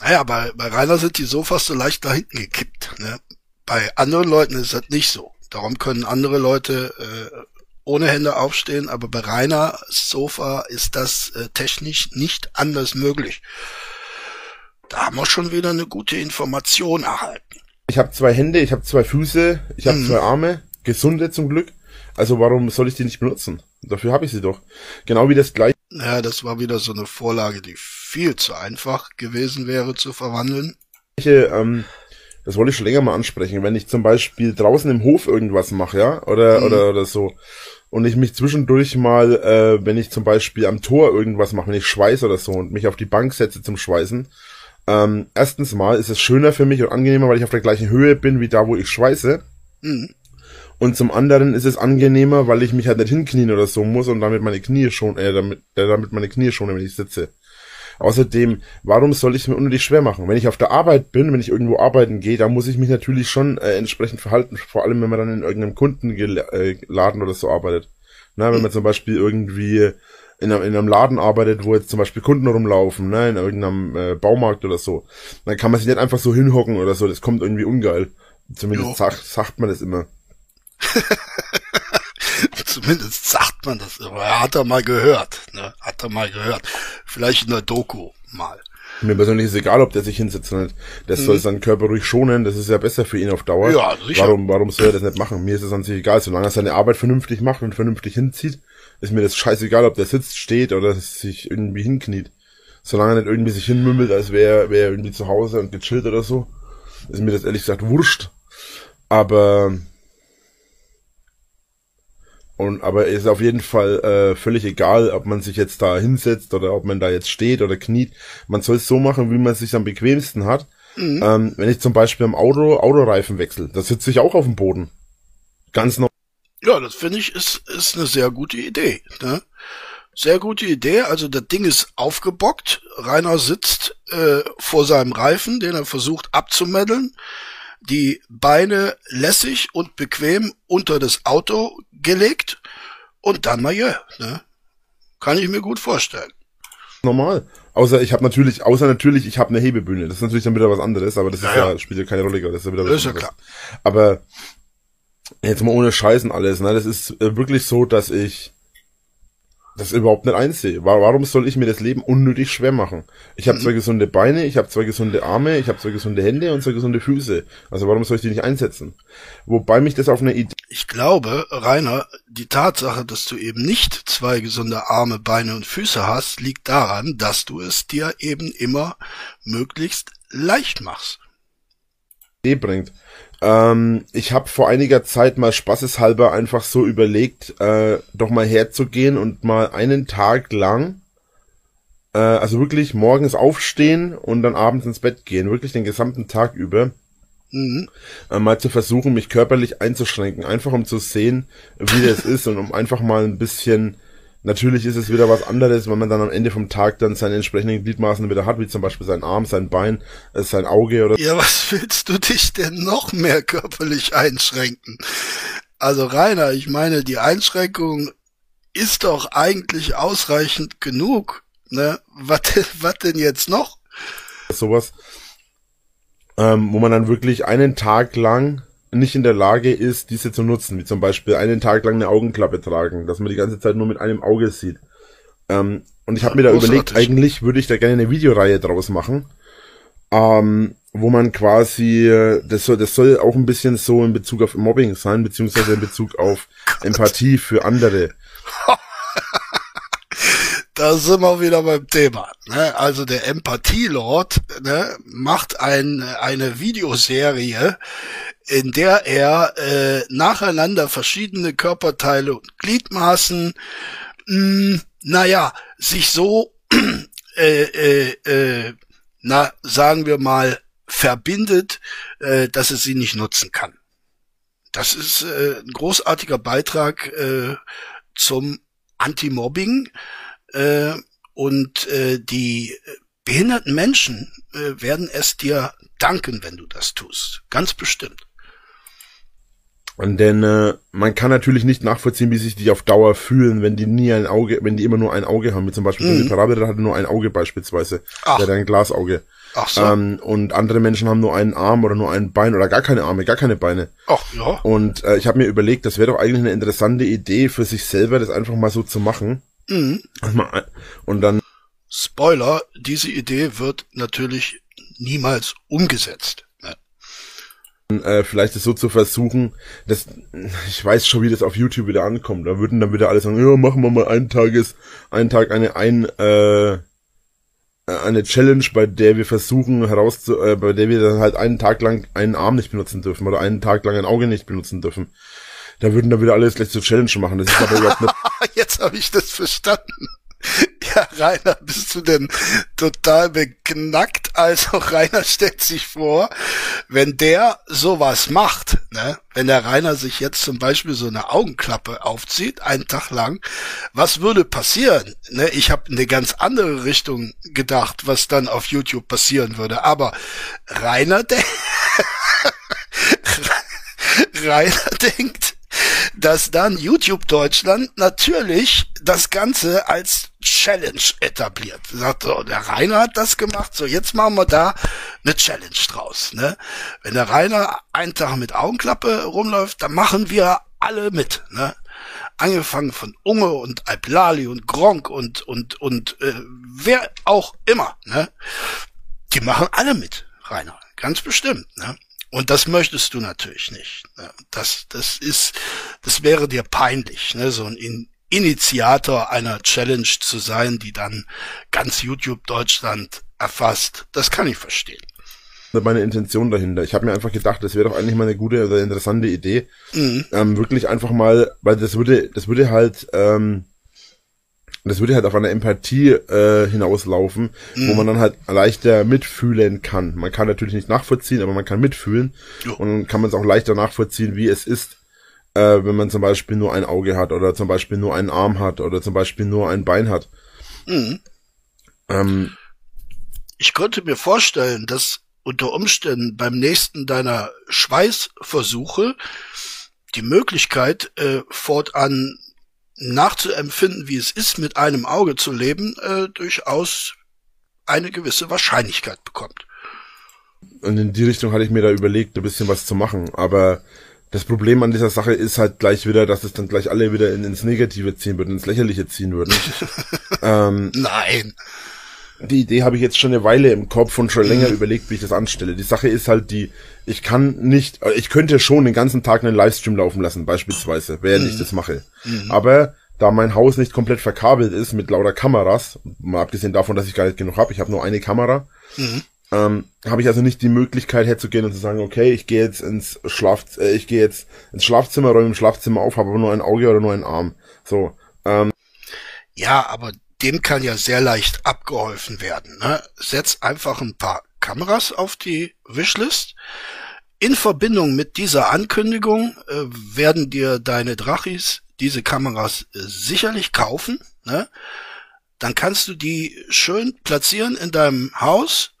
Naja, bei, bei Rainer sind die Sofas so leicht nach hinten gekippt, ne? Bei anderen Leuten ist das nicht so. Darum können andere Leute äh, ohne Hände aufstehen, aber bei Rainer Sofa ist das äh, technisch nicht anders möglich. Da haben wir schon wieder eine gute Information erhalten. Ich habe zwei Hände, ich habe zwei Füße, ich habe mhm. zwei Arme, gesunde zum Glück. Also warum soll ich die nicht benutzen? Dafür habe ich sie doch. Genau wie das gleiche. Ja, das war wieder so eine Vorlage, die viel zu einfach gewesen wäre zu verwandeln. Ähm, das wollte ich schon länger mal ansprechen. Wenn ich zum Beispiel draußen im Hof irgendwas mache, ja, oder, mhm. oder, oder so, und ich mich zwischendurch mal, äh, wenn ich zum Beispiel am Tor irgendwas mache, wenn ich schweiße oder so und mich auf die Bank setze zum Schweißen, ähm, erstens mal ist es schöner für mich und angenehmer, weil ich auf der gleichen Höhe bin wie da, wo ich schweiße. Mhm. Und zum anderen ist es angenehmer, weil ich mich halt nicht hinknien oder so muss und damit meine Knie schon, äh, damit, äh, damit meine Knie schon, wenn ich sitze. Außerdem, warum soll ich es mir unnötig schwer machen? Wenn ich auf der Arbeit bin, wenn ich irgendwo arbeiten gehe, da muss ich mich natürlich schon äh, entsprechend verhalten, vor allem wenn man dann in irgendeinem Kundenladen oder so arbeitet. Na, wenn man zum Beispiel irgendwie in einem, in einem Laden arbeitet, wo jetzt zum Beispiel Kunden rumlaufen, ne, in irgendeinem äh, Baumarkt oder so, dann kann man sich nicht einfach so hinhocken oder so, das kommt irgendwie ungeil. Zumindest sagt, sagt man das immer. Zumindest sagt man das immer. Er hat er mal gehört, ne? Hat er mal gehört. Vielleicht in der Doku mal. Mir persönlich ist egal, ob der sich hinsetzt oder nicht. Das mhm. soll seinen Körper ruhig schonen, das ist ja besser für ihn auf Dauer. Ja, sicher. Warum, warum soll er das nicht machen? Mir ist es an sich egal, solange er seine Arbeit vernünftig macht und vernünftig hinzieht, ist mir das scheißegal, ob der sitzt, steht oder sich irgendwie hinkniet. Solange er nicht irgendwie sich hinmümmelt, als wäre wär er irgendwie zu Hause und gechillt oder so, ist mir das ehrlich gesagt wurscht. Aber und aber ist auf jeden Fall äh, völlig egal, ob man sich jetzt da hinsetzt oder ob man da jetzt steht oder kniet. Man soll es so machen, wie man es sich am bequemsten hat. Mhm. Ähm, wenn ich zum Beispiel am Auto Autoreifen wechsle, da sitze ich auch auf dem Boden. Ganz normal. Ja, das finde ich ist, ist eine sehr gute Idee. Ne? Sehr gute Idee. Also das Ding ist aufgebockt. Rainer sitzt äh, vor seinem Reifen, den er versucht abzumeddeln. Die Beine lässig und bequem unter das Auto gelegt und dann mal ja. Ne? Kann ich mir gut vorstellen. Normal. Außer ich habe natürlich, außer natürlich, ich habe eine Hebebühne. Das ist natürlich dann wieder was anderes, aber das ist ja, ja spielt ja keine Rolle, das ist ja wieder was das ist ja klar. Aber jetzt mal ohne Scheißen alles, ne? Das ist äh, wirklich so, dass ich das überhaupt nicht einsehe. Warum soll ich mir das Leben unnötig schwer machen? Ich habe mhm. zwei gesunde Beine, ich habe zwei gesunde Arme, ich habe zwei gesunde Hände und zwei gesunde Füße. Also warum soll ich die nicht einsetzen? Wobei mich das auf eine Idee. Ich glaube, Rainer, die Tatsache, dass du eben nicht zwei gesunde Arme, Beine und Füße hast, liegt daran, dass du es dir eben immer möglichst leicht machst. bringt. Ähm, ich habe vor einiger Zeit mal spaßeshalber einfach so überlegt, äh, doch mal herzugehen und mal einen Tag lang, äh, also wirklich morgens aufstehen und dann abends ins Bett gehen, wirklich den gesamten Tag über. Mhm. Äh, mal zu versuchen, mich körperlich einzuschränken, einfach um zu sehen, wie das ist und um einfach mal ein bisschen Natürlich ist es wieder was anderes, wenn man dann am Ende vom Tag dann seine entsprechenden Gliedmaßen wieder hat, wie zum Beispiel sein Arm, sein Bein, äh, sein Auge oder. Ja, was willst du dich denn noch mehr körperlich einschränken? Also Rainer, ich meine, die Einschränkung ist doch eigentlich ausreichend genug. Ne? Was, was denn jetzt noch? Sowas, ähm, wo man dann wirklich einen Tag lang nicht in der Lage ist, diese zu nutzen, wie zum Beispiel einen Tag lang eine Augenklappe tragen, dass man die ganze Zeit nur mit einem Auge sieht. Ähm, und ich habe mir da Großartig. überlegt, eigentlich würde ich da gerne eine Videoreihe draus machen, ähm, wo man quasi, das soll, das soll auch ein bisschen so in Bezug auf Mobbing sein, beziehungsweise in Bezug auf Empathie für andere. da sind wir wieder beim Thema. Ne? Also der Empathie-Lord ne, macht ein, eine Videoserie, in der er äh, nacheinander verschiedene Körperteile und Gliedmaßen, mh, hm, naja, sich so, äh, äh, äh, na, sagen wir mal, verbindet, äh, dass es sie nicht nutzen kann. Das ist äh, ein großartiger Beitrag äh, zum Anti-Mobbing äh, und äh, die behinderten Menschen äh, werden es dir danken, wenn du das tust. Ganz bestimmt. Denn äh, man kann natürlich nicht nachvollziehen, wie sich die auf Dauer fühlen, wenn die nie ein Auge, wenn die immer nur ein Auge haben, wie zum Beispiel mhm. Parabel hatte nur ein Auge beispielsweise, Ach. der hat ein Glasauge. Ach so. Ähm, und andere Menschen haben nur einen Arm oder nur ein Bein oder gar keine Arme, gar keine Beine. Ach ja. Und äh, ich habe mir überlegt, das wäre doch eigentlich eine interessante Idee für sich selber, das einfach mal so zu machen. Mhm. Und dann. Spoiler, diese Idee wird natürlich niemals umgesetzt äh, vielleicht es so zu versuchen, dass ich weiß schon, wie das auf YouTube wieder ankommt. Da würden dann wieder alle sagen, ja, machen wir mal einen Tages, einen Tag eine ein äh, eine Challenge, bei der wir versuchen herauszu, äh, bei der wir dann halt einen Tag lang einen Arm nicht benutzen dürfen oder einen Tag lang ein Auge nicht benutzen dürfen. Da würden dann wieder alles gleich zur Challenge machen. Das ist aber überhaupt nicht. Jetzt habe ich das verstanden. Ja, Rainer, bist du denn total beknackt? Also Rainer stellt sich vor, wenn der sowas macht, ne, wenn der Rainer sich jetzt zum Beispiel so eine Augenklappe aufzieht, einen Tag lang, was würde passieren? Ne, ich habe eine ganz andere Richtung gedacht, was dann auf YouTube passieren würde. Aber Rainer, der Rainer denkt, dass dann YouTube Deutschland natürlich das Ganze als Challenge etabliert. Sagt so, der Rainer hat das gemacht, so jetzt machen wir da eine Challenge draus. Ne? Wenn der Rainer einen Tag mit Augenklappe rumläuft, dann machen wir alle mit. Ne? Angefangen von Unge und Alplali und Gronk und und und äh, wer auch immer. Ne? Die machen alle mit, Rainer, ganz bestimmt. Ne? Und das möchtest du natürlich nicht. Ne? Das, das ist, das wäre dir peinlich, ne? so ein Initiator einer Challenge zu sein, die dann ganz YouTube Deutschland erfasst. Das kann ich verstehen. Meine Intention dahinter. Ich habe mir einfach gedacht, das wäre doch eigentlich mal eine gute oder interessante Idee. Mhm. Ähm, wirklich einfach mal, weil das würde, das würde halt ähm, das würde halt auf eine Empathie äh, hinauslaufen, mhm. wo man dann halt leichter mitfühlen kann. Man kann natürlich nicht nachvollziehen, aber man kann mitfühlen. Jo. Und dann kann man es auch leichter nachvollziehen, wie es ist, äh, wenn man zum Beispiel nur ein Auge hat oder zum Beispiel nur einen Arm hat oder zum Beispiel nur ein Bein hat. Mhm. Ähm, ich könnte mir vorstellen, dass unter Umständen beim nächsten deiner Schweißversuche die Möglichkeit äh, fortan nachzuempfinden, wie es ist, mit einem Auge zu leben, äh, durchaus eine gewisse Wahrscheinlichkeit bekommt. Und in die Richtung hatte ich mir da überlegt, ein bisschen was zu machen. Aber das Problem an dieser Sache ist halt gleich wieder, dass es dann gleich alle wieder in, ins Negative ziehen würden, ins Lächerliche ziehen würden. ähm, Nein. Die Idee habe ich jetzt schon eine Weile im Kopf und schon länger mhm. überlegt, wie ich das anstelle. Die Sache ist halt die, ich kann nicht, äh, ich könnte schon den ganzen Tag einen Livestream laufen lassen, beispielsweise, während mhm. ich das mache. Mhm. Aber da mein Haus nicht komplett verkabelt ist mit lauter Kameras, mal abgesehen davon, dass ich gar nicht genug habe, ich habe nur eine Kamera, mhm. ähm, habe ich also nicht die Möglichkeit herzugehen und zu sagen, okay, ich gehe jetzt ins Schlaf, äh, ich gehe jetzt ins Schlafzimmer, räume im Schlafzimmer auf, habe aber nur ein Auge oder nur einen Arm. So. Ähm, ja, aber dem kann ja sehr leicht abgeholfen werden. Ne? Setz einfach ein paar Kameras auf die Wishlist. In Verbindung mit dieser Ankündigung äh, werden dir deine Drachis diese Kameras äh, sicherlich kaufen. Ne? Dann kannst du die schön platzieren in deinem Haus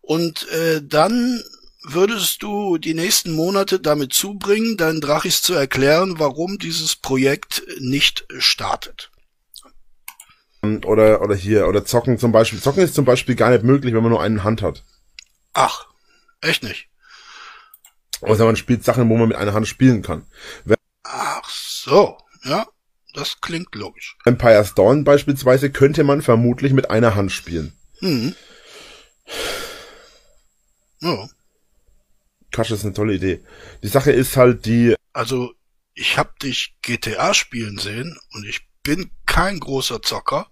und äh, dann würdest du die nächsten Monate damit zubringen, deinen Drachis zu erklären, warum dieses Projekt nicht startet. Oder, oder hier, oder zocken zum Beispiel. Zocken ist zum Beispiel gar nicht möglich, wenn man nur eine Hand hat. Ach, echt nicht. Außer man spielt Sachen, wo man mit einer Hand spielen kann. Wenn Ach so, ja, das klingt logisch. Empire's Dawn beispielsweise könnte man vermutlich mit einer Hand spielen. Hm. Ja. Quatsch, ist eine tolle Idee. Die Sache ist halt die... Also, ich hab dich GTA spielen sehen und ich bin kein großer Zocker,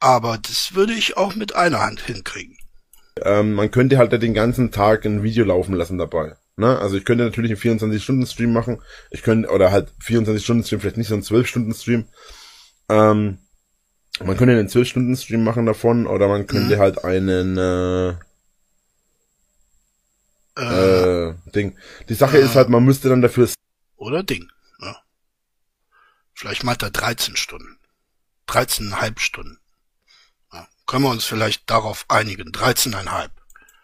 aber das würde ich auch mit einer Hand hinkriegen. Ähm, man könnte halt den ganzen Tag ein Video laufen lassen dabei. Ne? Also ich könnte natürlich einen 24-Stunden-Stream machen. Ich könnte, oder halt 24-Stunden-Stream, vielleicht nicht so einen 12-Stunden-Stream. Ähm, man könnte einen 12-Stunden-Stream machen davon, oder man könnte mhm. halt einen äh, äh, äh, Ding. Die Sache äh, ist halt, man müsste dann dafür. Oder Ding. Vielleicht meint er 13 Stunden. 13,5 Stunden. Ja, können wir uns vielleicht darauf einigen. 13,5.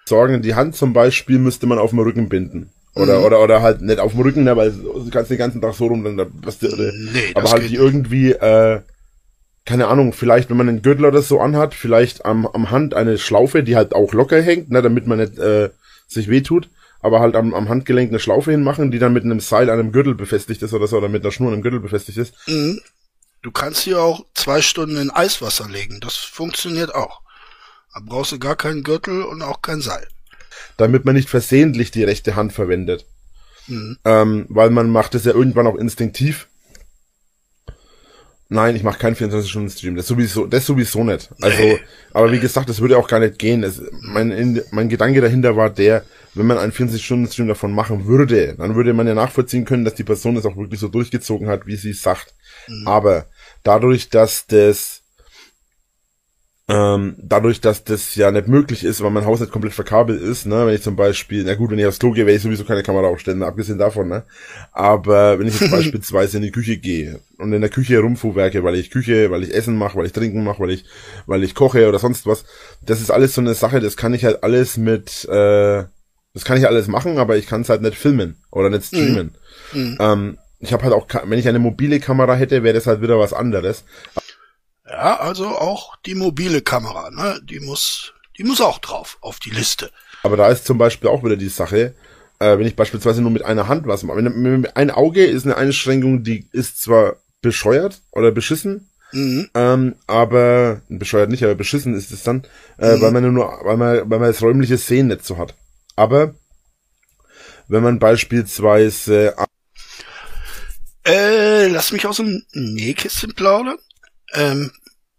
Sorgen, die Hand zum Beispiel müsste man auf dem Rücken binden. Oder, mhm. oder, oder halt nicht auf dem Rücken, ne, weil du kannst den ganzen Tag so rum, dann, was, äh, nee, aber halt die irgendwie, äh, keine Ahnung, vielleicht, wenn man einen Gürtel oder so anhat, vielleicht am, am Hand eine Schlaufe, die halt auch locker hängt, ne, damit man nicht, äh, sich wehtut aber halt am, am Handgelenk eine Schlaufe hinmachen, die dann mit einem Seil an einem Gürtel befestigt ist oder so, oder mit einer Schnur an einem Gürtel befestigt ist. Mhm. Du kannst hier auch zwei Stunden in Eiswasser legen. Das funktioniert auch. Da brauchst du gar keinen Gürtel und auch kein Seil. Damit man nicht versehentlich die rechte Hand verwendet. Mhm. Ähm, weil man macht es ja irgendwann auch instinktiv. Nein, ich mache keinen 24-Stunden-Stream. Das sowieso, das sowieso nicht. Also, nee. aber wie gesagt, das würde auch gar nicht gehen. Das, mein, mein Gedanke dahinter war der, wenn man einen 24-Stunden-Stream davon machen würde, dann würde man ja nachvollziehen können, dass die Person es auch wirklich so durchgezogen hat, wie sie es sagt. Mhm. Aber dadurch, dass das ähm, dadurch, dass das ja nicht möglich ist, weil mein Haus nicht komplett verkabelt ist, ne, wenn ich zum Beispiel, na gut, wenn ich aufs Klo gehe, werde ich sowieso keine Kamera aufstellen, abgesehen davon, ne, aber wenn ich jetzt beispielsweise in die Küche gehe und in der Küche rumfuhrwerke, weil ich Küche, weil ich Essen mache, weil ich Trinken mache, weil ich, weil ich koche oder sonst was, das ist alles so eine Sache, das kann ich halt alles mit, äh, das kann ich alles machen, aber ich kann es halt nicht filmen oder nicht streamen. Mhm. Ähm, ich habe halt auch, wenn ich eine mobile Kamera hätte, wäre das halt wieder was anderes. Ja, also auch die mobile Kamera, ne? Die muss, die muss auch drauf auf die Liste. Aber da ist zum Beispiel auch wieder die Sache, äh, wenn ich beispielsweise nur mit einer Hand was mache. Ein Auge ist eine Einschränkung, die ist zwar bescheuert oder beschissen, mhm. ähm, aber bescheuert nicht, aber beschissen ist es dann, äh, mhm. weil man nur, weil man, weil man das räumliche Sehen nicht so hat. Aber wenn man beispielsweise äh, lass mich aus dem Nähkästchen plaudern. Ähm,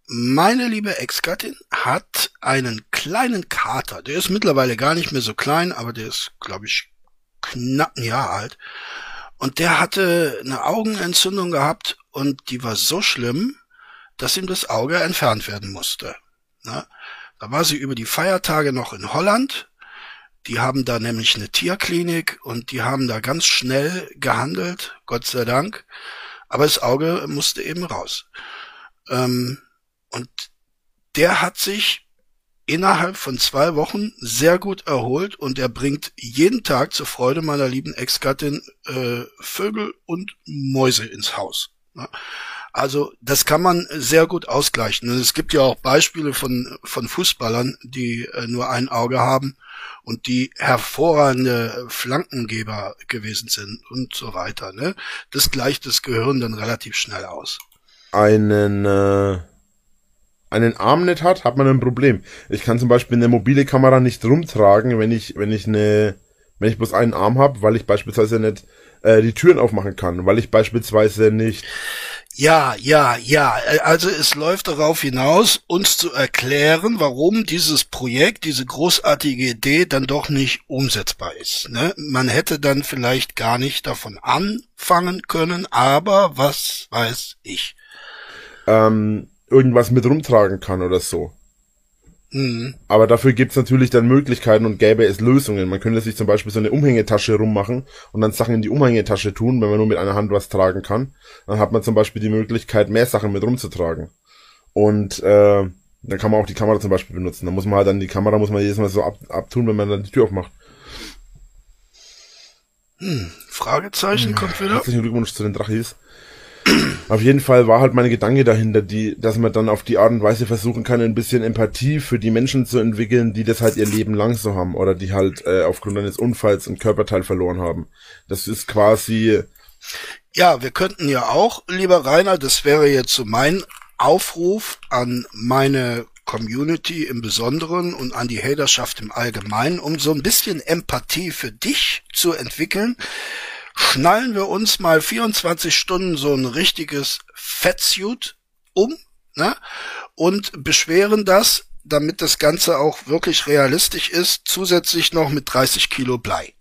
meine liebe Ex-Gattin hat einen kleinen Kater. Der ist mittlerweile gar nicht mehr so klein, aber der ist, glaube ich, knapp ein Jahr alt. Und der hatte eine Augenentzündung gehabt und die war so schlimm, dass ihm das Auge entfernt werden musste. Na, da war sie über die Feiertage noch in Holland. Die haben da nämlich eine Tierklinik und die haben da ganz schnell gehandelt, Gott sei Dank. Aber das Auge musste eben raus. Ähm, und der hat sich innerhalb von zwei Wochen sehr gut erholt und er bringt jeden Tag zur Freude meiner lieben Ex-Gattin äh, Vögel und Mäuse ins Haus. Ja. Also das kann man sehr gut ausgleichen. Und es gibt ja auch Beispiele von, von Fußballern, die äh, nur ein Auge haben und die hervorragende Flankengeber gewesen sind und so weiter. Ne? Das gleicht das Gehirn dann relativ schnell aus einen, äh, einen Arm nicht hat, hat man ein Problem. Ich kann zum Beispiel eine mobile Kamera nicht rumtragen, wenn ich, wenn ich eine, wenn ich bloß einen Arm habe, weil ich beispielsweise nicht äh, die Türen aufmachen kann, weil ich beispielsweise nicht. Ja, ja, ja. Also es läuft darauf hinaus, uns zu erklären, warum dieses Projekt, diese großartige Idee dann doch nicht umsetzbar ist. Ne? Man hätte dann vielleicht gar nicht davon anfangen können, aber was weiß ich ähm, irgendwas mit rumtragen kann oder so. Mhm. Aber dafür gibt's natürlich dann Möglichkeiten und gäbe es Lösungen. Man könnte sich zum Beispiel so eine Umhängetasche rummachen und dann Sachen in die Umhängetasche tun, wenn man nur mit einer Hand was tragen kann. Dann hat man zum Beispiel die Möglichkeit, mehr Sachen mit rumzutragen. Und äh, dann kann man auch die Kamera zum Beispiel benutzen. Dann muss man halt dann die Kamera muss man jedes Mal so ab, abtun, wenn man dann die Tür aufmacht. Hm, Fragezeichen hm. kommt wieder. Herzlichen Glückwunsch zu den Drachis. Auf jeden Fall war halt meine Gedanke dahinter, die, dass man dann auf die Art und Weise versuchen kann, ein bisschen Empathie für die Menschen zu entwickeln, die das halt ihr Leben lang so haben oder die halt äh, aufgrund eines Unfalls ein Körperteil verloren haben. Das ist quasi. Ja, wir könnten ja auch, lieber Rainer, das wäre jetzt so mein Aufruf an meine Community im Besonderen und an die Haterschaft im Allgemeinen, um so ein bisschen Empathie für dich zu entwickeln schnallen wir uns mal 24 Stunden so ein richtiges Fettsuit um ne? und beschweren das, damit das Ganze auch wirklich realistisch ist, zusätzlich noch mit 30 Kilo Blei.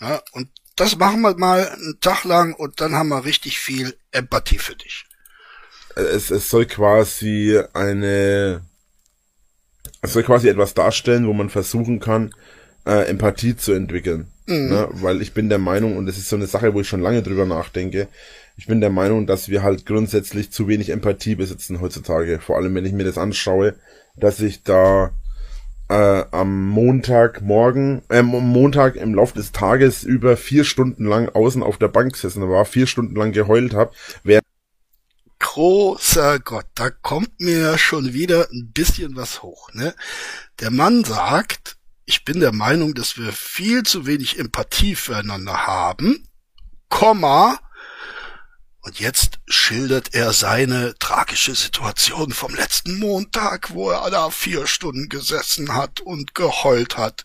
Ja, und das machen wir mal einen Tag lang und dann haben wir richtig viel Empathie für dich. Es, es soll quasi eine, es soll quasi etwas darstellen, wo man versuchen kann, äh, Empathie zu entwickeln. Mhm. Ne? Weil ich bin der Meinung, und das ist so eine Sache, wo ich schon lange drüber nachdenke, ich bin der Meinung, dass wir halt grundsätzlich zu wenig Empathie besitzen heutzutage. Vor allem, wenn ich mir das anschaue, dass ich da äh, am Montagmorgen, äh, am Montag im Laufe des Tages über vier Stunden lang außen auf der Bank gesessen war, vier Stunden lang geheult habe, während Großer Gott, da kommt mir schon wieder ein bisschen was hoch, ne? Der Mann sagt, ich bin der Meinung, dass wir viel zu wenig Empathie füreinander haben, Komma, und jetzt schildert er seine tragische Situation vom letzten Montag, wo er da vier Stunden gesessen hat und geheult hat.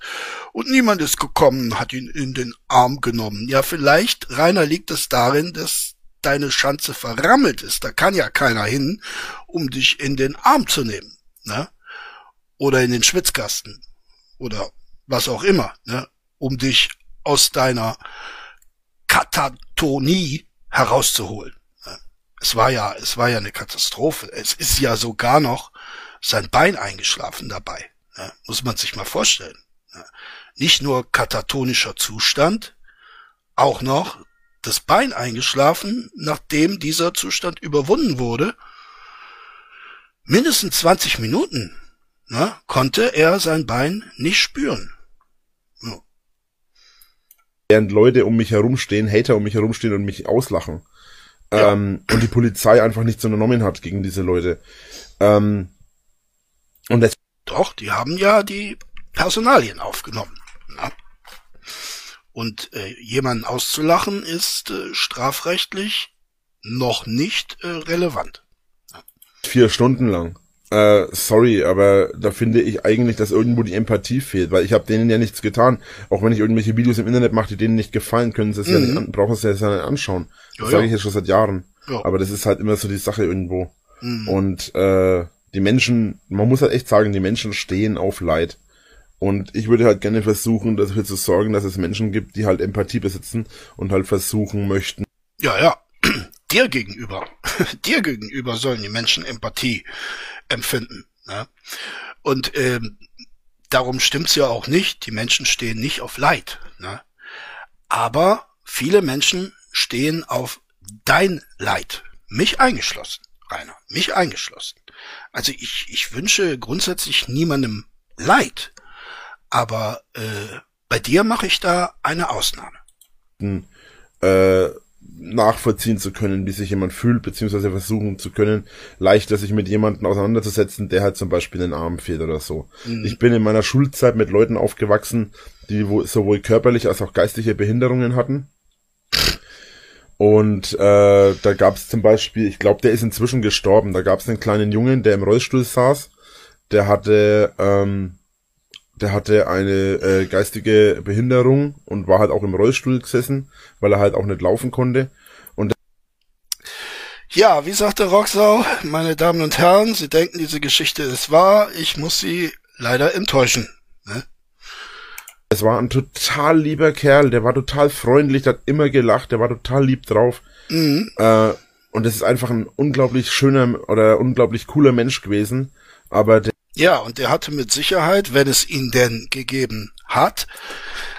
Und niemand ist gekommen, hat ihn in den Arm genommen. Ja, vielleicht, Rainer, liegt es darin, dass deine Schanze verrammelt ist. Da kann ja keiner hin, um dich in den Arm zu nehmen. Ne? Oder in den Schwitzkasten oder was auch immer, ne, um dich aus deiner Katatonie herauszuholen. Es war ja, es war ja eine Katastrophe. Es ist ja sogar noch sein Bein eingeschlafen dabei. Ja, muss man sich mal vorstellen. Ja, nicht nur katatonischer Zustand, auch noch das Bein eingeschlafen, nachdem dieser Zustand überwunden wurde. Mindestens 20 Minuten ne, konnte er sein Bein nicht spüren. Ja. Während Leute um mich herumstehen, Hater um mich herumstehen und mich auslachen. Ja. Ähm, und die Polizei einfach nichts unternommen hat gegen diese Leute. Ähm, und das Doch, die haben ja die Personalien aufgenommen. Na? Und äh, jemanden auszulachen ist äh, strafrechtlich noch nicht äh, relevant. Vier Stunden lang. Äh, sorry, aber da finde ich eigentlich, dass irgendwo die Empathie fehlt, weil ich habe denen ja nichts getan. Auch wenn ich irgendwelche Videos im Internet mache, die denen nicht gefallen, können sie es mhm. ja nicht, an, brauchen sie es ja nicht anschauen. Das ja, sage ich ja schon seit Jahren. Ja. Aber das ist halt immer so die Sache irgendwo. Mhm. Und äh, die Menschen, man muss halt echt sagen, die Menschen stehen auf Leid. Und ich würde halt gerne versuchen, dafür zu sorgen, dass es Menschen gibt, die halt Empathie besitzen und halt versuchen möchten. Ja, ja. Dir gegenüber. Dir gegenüber sollen die Menschen Empathie empfinden. Ne? Und ähm, darum stimmt's ja auch nicht. Die Menschen stehen nicht auf Leid. Ne? Aber viele Menschen stehen auf dein Leid. Mich eingeschlossen, Rainer. Mich eingeschlossen. Also ich, ich wünsche grundsätzlich niemandem Leid. Aber äh, bei dir mache ich da eine Ausnahme. Hm, äh, nachvollziehen zu können, wie sich jemand fühlt, beziehungsweise versuchen zu können, leichter sich mit jemandem auseinanderzusetzen, der halt zum Beispiel den Arm fehlt oder so. Mhm. Ich bin in meiner Schulzeit mit Leuten aufgewachsen, die sowohl körperlich als auch geistige Behinderungen hatten. Und äh, da gab es zum Beispiel, ich glaube, der ist inzwischen gestorben. Da gab es einen kleinen Jungen, der im Rollstuhl saß. Der hatte ähm, der hatte eine äh, geistige Behinderung und war halt auch im Rollstuhl gesessen, weil er halt auch nicht laufen konnte. Und ja, wie sagte Roxau, meine Damen und Herren, Sie denken, diese Geschichte ist wahr. Ich muss Sie leider enttäuschen. Ne? Es war ein total lieber Kerl, der war total freundlich, der hat immer gelacht, der war total lieb drauf. Mhm. Äh, und es ist einfach ein unglaublich schöner oder unglaublich cooler Mensch gewesen. Aber der ja, und der hatte mit Sicherheit, wenn es ihn denn gegeben hat,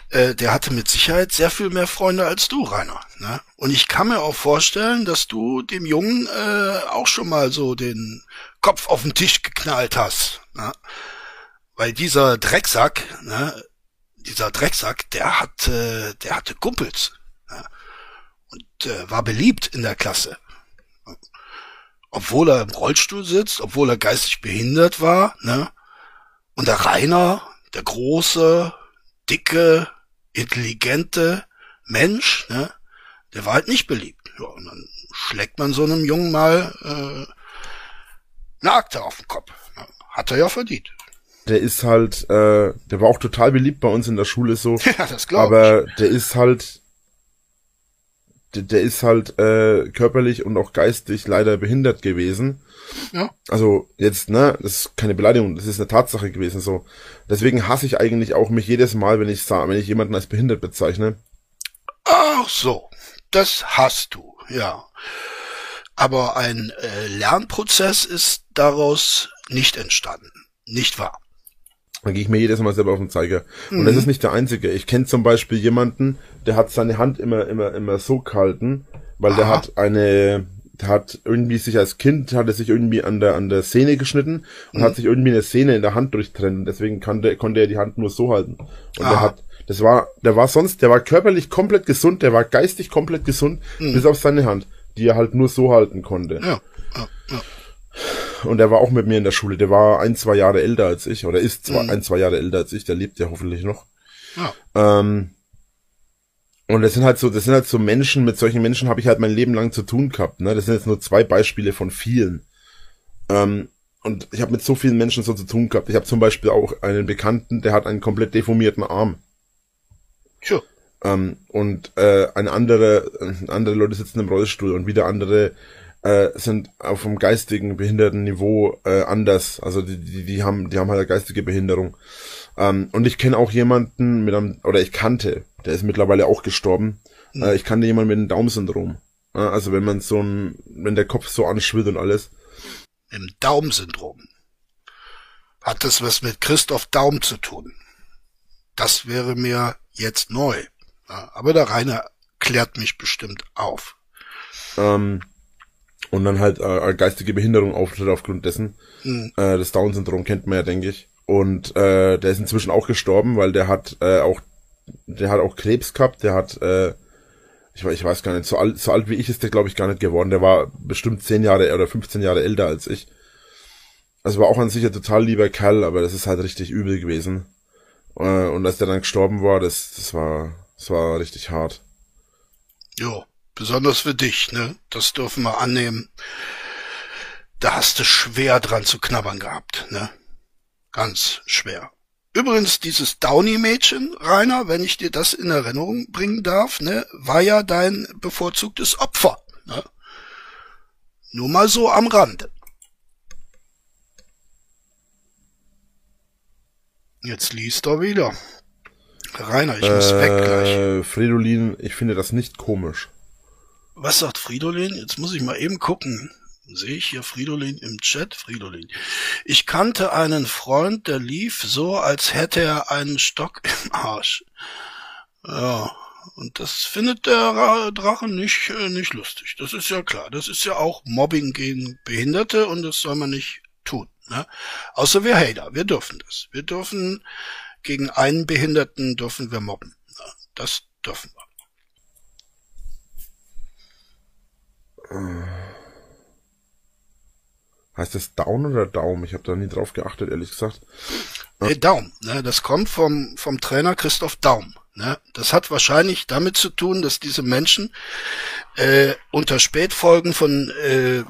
äh, der hatte mit Sicherheit sehr viel mehr Freunde als du, Rainer. Ne? Und ich kann mir auch vorstellen, dass du dem Jungen äh, auch schon mal so den Kopf auf den Tisch geknallt hast. Ne? Weil dieser Drecksack, ne, dieser Drecksack, der hatte, der hatte Kumpels. Ne? Und äh, war beliebt in der Klasse obwohl er im Rollstuhl sitzt, obwohl er geistig behindert war, ne? Und der Rainer, der große, dicke, intelligente Mensch, ne? Der war halt nicht beliebt. Ja, und dann schlägt man so einem Jungen mal äh, eine Akte auf den Kopf. Hat er ja verdient. Der ist halt, äh, der war auch total beliebt bei uns in der Schule so. Ja, das glaube ich. Aber der ist halt der, der ist halt äh, körperlich und auch geistig leider behindert gewesen. Ja. Also jetzt, ne, das ist keine Beleidigung, das ist eine Tatsache gewesen so. Deswegen hasse ich eigentlich auch mich jedes Mal, wenn ich wenn ich jemanden als behindert bezeichne. Ach so, das hast du, ja. Aber ein äh, Lernprozess ist daraus nicht entstanden, nicht wahr? Dann gehe ich mir jedes Mal selber auf den Zeiger. Mhm. Und das mhm. ist nicht der einzige. Ich kenne zum Beispiel jemanden, der hat seine Hand immer, immer, immer so gehalten, weil Aha. der hat eine, der hat irgendwie sich als Kind, hat er sich irgendwie an der, an der Sehne geschnitten und mhm. hat sich irgendwie eine Sehne in der Hand durchtrennen. Deswegen konnte, konnte er die Hand nur so halten. Und Aha. der hat, das war, der war sonst, der war körperlich komplett gesund, der war geistig komplett gesund, mhm. bis auf seine Hand, die er halt nur so halten konnte. Ja. ja, ja und der war auch mit mir in der Schule. Der war ein, zwei Jahre älter als ich oder ist zwei, mhm. ein, zwei Jahre älter als ich. Der lebt ja hoffentlich noch. Ja. Ähm, und das sind halt so, das sind halt so Menschen, mit solchen Menschen habe ich halt mein Leben lang zu tun gehabt. Ne? Das sind jetzt nur zwei Beispiele von vielen. Ähm, und ich habe mit so vielen Menschen so zu tun gehabt. Ich habe zum Beispiel auch einen Bekannten, der hat einen komplett deformierten Arm. Sure. Ähm, und äh, eine andere, andere Leute sitzen im Rollstuhl und wieder andere äh, sind auf dem geistigen Behindertenniveau äh, anders. Also die, die, die haben, die haben halt eine geistige Behinderung. Ähm, und ich kenne auch jemanden mit einem, oder ich kannte, der ist mittlerweile auch gestorben. Mhm. Äh, ich kannte jemanden mit einem Daumen-Syndrom. Äh, also wenn man so ein, wenn der Kopf so anschwillt und alles. Im Daumen-Syndrom. hat das was mit Christoph Daum zu tun? Das wäre mir jetzt neu. Aber der Rainer klärt mich bestimmt auf. Ähm, und dann halt äh, geistige Behinderung auftritt aufgrund dessen. Mhm. Äh, das Down-Syndrom kennt man ja, denke ich. Und äh, der ist inzwischen auch gestorben, weil der hat äh, auch der hat auch Krebs gehabt, der hat äh, ich, ich weiß gar nicht, so alt, so alt wie ich ist der glaube ich gar nicht geworden. Der war bestimmt zehn Jahre oder 15 Jahre älter als ich. Also war auch an sich ein total lieber Kerl, aber das ist halt richtig übel gewesen. Äh, und als der dann gestorben war, das, das war, das war richtig hart. Jo. Besonders für dich, ne? Das dürfen wir annehmen. Da hast du schwer dran zu knabbern gehabt, ne? Ganz schwer. Übrigens, dieses Downy-Mädchen, Rainer, wenn ich dir das in Erinnerung bringen darf, ne, war ja dein bevorzugtes Opfer, ne? Nur mal so am Rande. Jetzt liest er wieder. Rainer, ich muss äh, weg gleich. Fridolin, ich finde das nicht komisch. Was sagt Fridolin? Jetzt muss ich mal eben gucken. Sehe ich hier Fridolin im Chat? Fridolin. Ich kannte einen Freund, der lief so, als hätte er einen Stock im Arsch. Ja, und das findet der Drache nicht, äh, nicht lustig. Das ist ja klar. Das ist ja auch Mobbing gegen Behinderte und das soll man nicht tun. Ne? Außer wir Hater. Wir dürfen das. Wir dürfen gegen einen Behinderten dürfen wir mobben. Das dürfen wir. Heißt das Down oder Daum? Ich habe da nie drauf geachtet, ehrlich gesagt. Nee, Daum. Ne? Das kommt vom, vom Trainer Christoph Daum. Ne? Das hat wahrscheinlich damit zu tun, dass diese Menschen äh, unter Spätfolgen von äh,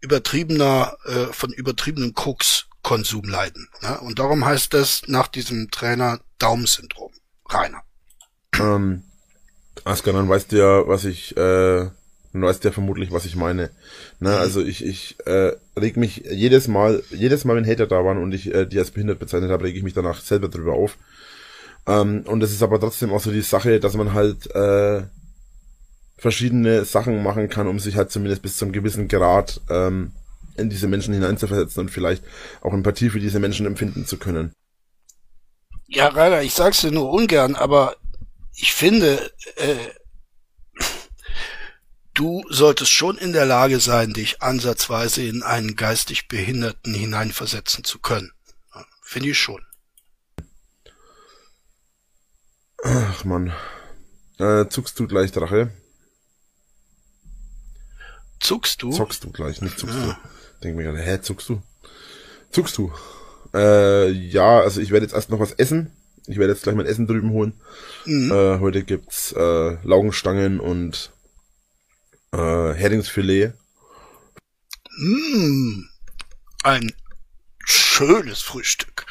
übertriebener, äh, von übertriebenem Kokskonsum leiden. Ne? Und darum heißt das nach diesem Trainer Daum-Syndrom. Rainer. Ähm, Asker, dann weißt du ja, was ich äh, Du weißt ja vermutlich, was ich meine. Na, mhm. also ich, ich äh, reg mich jedes Mal, jedes Mal, wenn Hater da waren und ich äh, die als behindert bezeichnet habe, reg ich mich danach selber drüber auf. Ähm, und es ist aber trotzdem auch so die Sache, dass man halt äh, verschiedene Sachen machen kann, um sich halt zumindest bis zum gewissen Grad ähm, in diese Menschen hineinzuversetzen und vielleicht auch Empathie für diese Menschen empfinden zu können. Ja, Rainer, ich sag's dir nur ungern, aber ich finde, äh, Du solltest schon in der Lage sein, dich ansatzweise in einen geistig Behinderten hineinversetzen zu können. Finde ich schon. Ach man. Äh, zuckst du gleich, Drache? Zuckst du? Zockst du gleich, nicht zuckst ja. du. Denk mir gerade, hä, zuckst du? Zuckst du? Äh, ja, also ich werde jetzt erst noch was essen. Ich werde jetzt gleich mein Essen drüben holen. Mhm. Äh, heute gibt's äh, Laugenstangen und äh, Heringsfilet. Mmh, ein schönes Frühstück.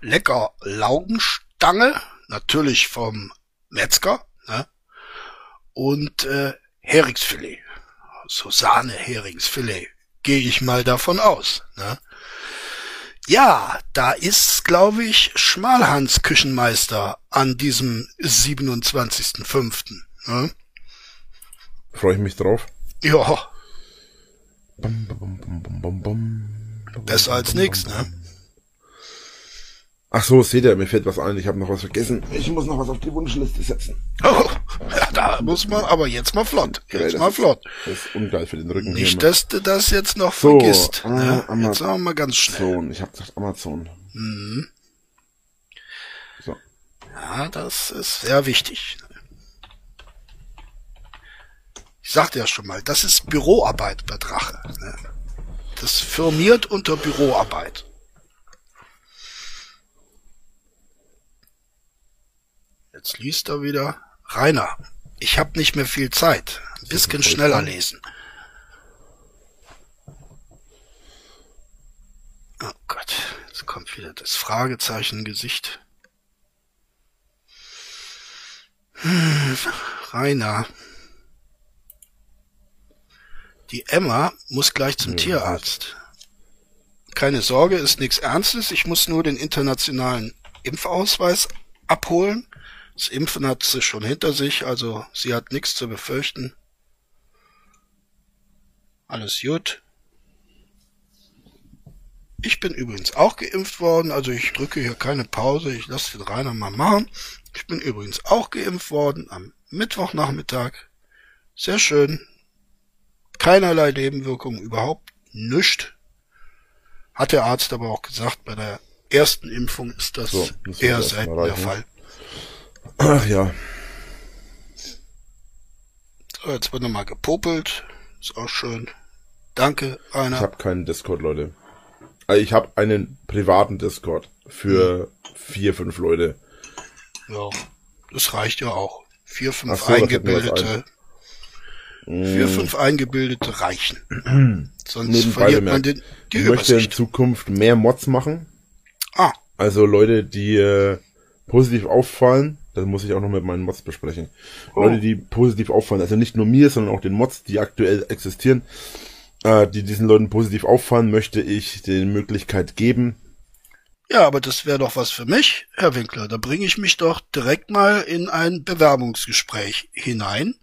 Lecker Laugenstange, natürlich vom Metzger, ne? Und äh, Heringsfilet. So Sahne-Heringsfilet. Gehe ich mal davon aus. Ne? Ja, da ist, glaube ich, Schmalhans Küchenmeister an diesem 27.05. Ne? Freue ich mich drauf. Ja. Besser als nichts, ne? Ach so, seht ihr, mir fällt was ein, ich habe noch was vergessen. Ich muss noch was auf die Wunschliste setzen. Oh, ja, da muss man, aber jetzt mal flott. Jetzt ja, mal flott. Das ist ungeil für den Rücken. Nicht, dass du das jetzt noch so, vergisst. Äh, ne? Jetzt sagen wir mal ganz schnell. Amazon, ich habe gesagt Amazon. Mhm. So. Ja, das ist sehr wichtig. Ich sagte ja schon mal, das ist Büroarbeit bei Drache. Ne? Das firmiert unter Büroarbeit. Jetzt liest er wieder. Rainer, ich habe nicht mehr viel Zeit. Ein bisschen schneller lesen. Oh Gott, jetzt kommt wieder das Fragezeichen-Gesicht. Hm, Rainer, die Emma muss gleich zum ja, Tierarzt. Keine Sorge, ist nichts Ernstes. Ich muss nur den internationalen Impfausweis abholen. Das Impfen hat sie schon hinter sich, also sie hat nichts zu befürchten. Alles gut. Ich bin übrigens auch geimpft worden, also ich drücke hier keine Pause, ich lasse den Rainer mal machen. Ich bin übrigens auch geimpft worden am Mittwochnachmittag. Sehr schön. Keinerlei Nebenwirkungen, überhaupt nichts. Hat der Arzt aber auch gesagt, bei der ersten Impfung ist das so, eher selten der Fall. Ach ja. So, jetzt wird nochmal gepopelt. Ist auch schön. Danke, Rainer. Ich habe keinen Discord, Leute. Also ich habe einen privaten Discord für hm. vier, fünf Leute. Ja, das reicht ja auch. Vier, fünf so, eingebildete. Vier, hm. fünf eingebildete reichen. Sonst Nebenbei verliert man den, die Ich möchte in Zukunft mehr Mods machen. Ah. Also Leute, die äh, positiv auffallen, das muss ich auch noch mit meinen Mods besprechen. Oh. Leute, die positiv auffallen, also nicht nur mir, sondern auch den Mods, die aktuell existieren, äh, die diesen Leuten positiv auffallen, möchte ich die Möglichkeit geben. Ja, aber das wäre doch was für mich, Herr Winkler. Da bringe ich mich doch direkt mal in ein Bewerbungsgespräch hinein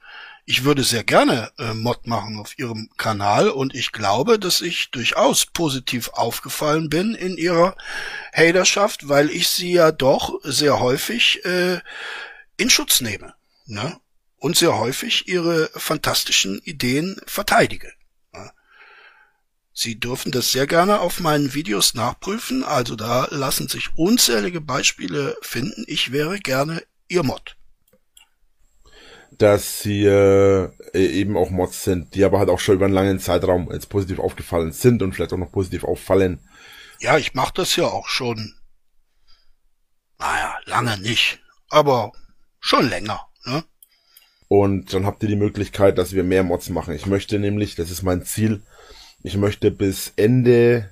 ich würde sehr gerne äh, Mod machen auf Ihrem Kanal und ich glaube, dass ich durchaus positiv aufgefallen bin in Ihrer Haterschaft, weil ich Sie ja doch sehr häufig äh, in Schutz nehme ne? und sehr häufig Ihre fantastischen Ideen verteidige. Ne? Sie dürfen das sehr gerne auf meinen Videos nachprüfen, also da lassen sich unzählige Beispiele finden. Ich wäre gerne Ihr Mod dass sie äh, eben auch Mods sind, die aber halt auch schon über einen langen Zeitraum jetzt positiv aufgefallen sind und vielleicht auch noch positiv auffallen. Ja, ich mache das ja auch schon. Naja, lange nicht, aber schon länger, ne? Und dann habt ihr die Möglichkeit, dass wir mehr Mods machen. Ich möchte nämlich, das ist mein Ziel, ich möchte bis Ende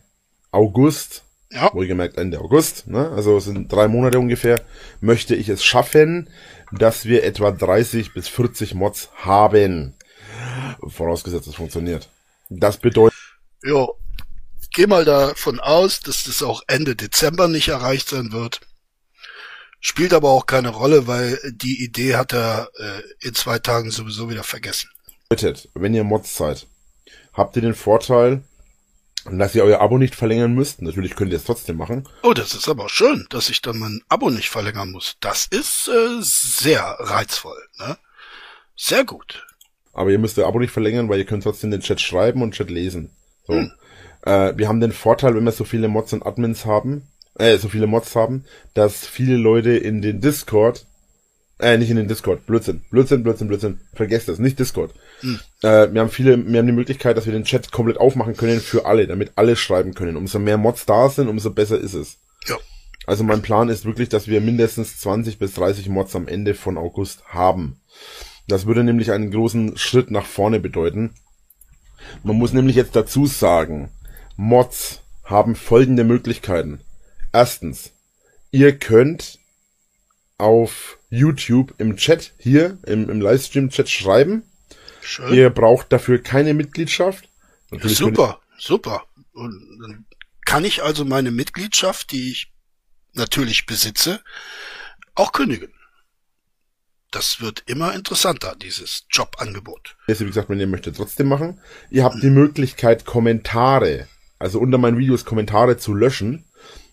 August, ja. wohlgemerkt Ende August, ne? also es sind drei Monate ungefähr, möchte ich es schaffen, dass wir etwa 30 bis 40 Mods haben. Vorausgesetzt, es funktioniert. Das bedeutet... Jo, geh mal davon aus, dass das auch Ende Dezember nicht erreicht sein wird. Spielt aber auch keine Rolle, weil die Idee hat er äh, in zwei Tagen sowieso wieder vergessen. Wenn ihr Mods seid, habt ihr den Vorteil, dass ihr euer Abo nicht verlängern müsst. Natürlich könnt ihr es trotzdem machen. Oh, das ist aber schön, dass ich dann mein Abo nicht verlängern muss. Das ist äh, sehr reizvoll. Ne? Sehr gut. Aber ihr müsst euer Abo nicht verlängern, weil ihr könnt trotzdem den Chat schreiben und Chat lesen. So. Hm. Äh, wir haben den Vorteil, wenn wir so viele Mods und Admins haben, äh, so viele Mods haben, dass viele Leute in den Discord äh, nicht in den Discord. Blödsinn. Blödsinn, Blödsinn, Blödsinn. Vergesst das. Nicht Discord. Hm. Äh, wir haben viele, wir haben die Möglichkeit, dass wir den Chat komplett aufmachen können für alle, damit alle schreiben können. Umso mehr Mods da sind, umso besser ist es. Ja. Also mein Plan ist wirklich, dass wir mindestens 20 bis 30 Mods am Ende von August haben. Das würde nämlich einen großen Schritt nach vorne bedeuten. Man muss nämlich jetzt dazu sagen, Mods haben folgende Möglichkeiten. Erstens, ihr könnt auf YouTube im Chat hier, im, im Livestream-Chat schreiben. Schön. Ihr braucht dafür keine Mitgliedschaft. Ja, super, super. Und dann kann ich also meine Mitgliedschaft, die ich natürlich besitze, auch kündigen. Das wird immer interessanter, dieses Jobangebot. Wie gesagt, wenn ihr möchtet, trotzdem machen. Ihr habt hm. die Möglichkeit, Kommentare, also unter meinen Videos Kommentare zu löschen.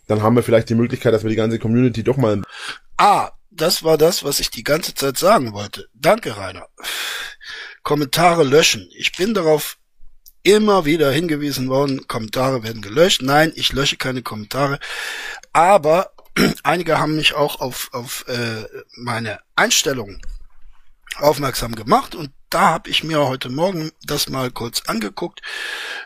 Dann haben wir vielleicht die Möglichkeit, dass wir die ganze Community doch mal... Ah, das war das, was ich die ganze Zeit sagen wollte. Danke, Rainer. Kommentare löschen. Ich bin darauf immer wieder hingewiesen worden, Kommentare werden gelöscht. Nein, ich lösche keine Kommentare. Aber einige haben mich auch auf, auf äh, meine Einstellungen aufmerksam gemacht und da habe ich mir heute Morgen das mal kurz angeguckt.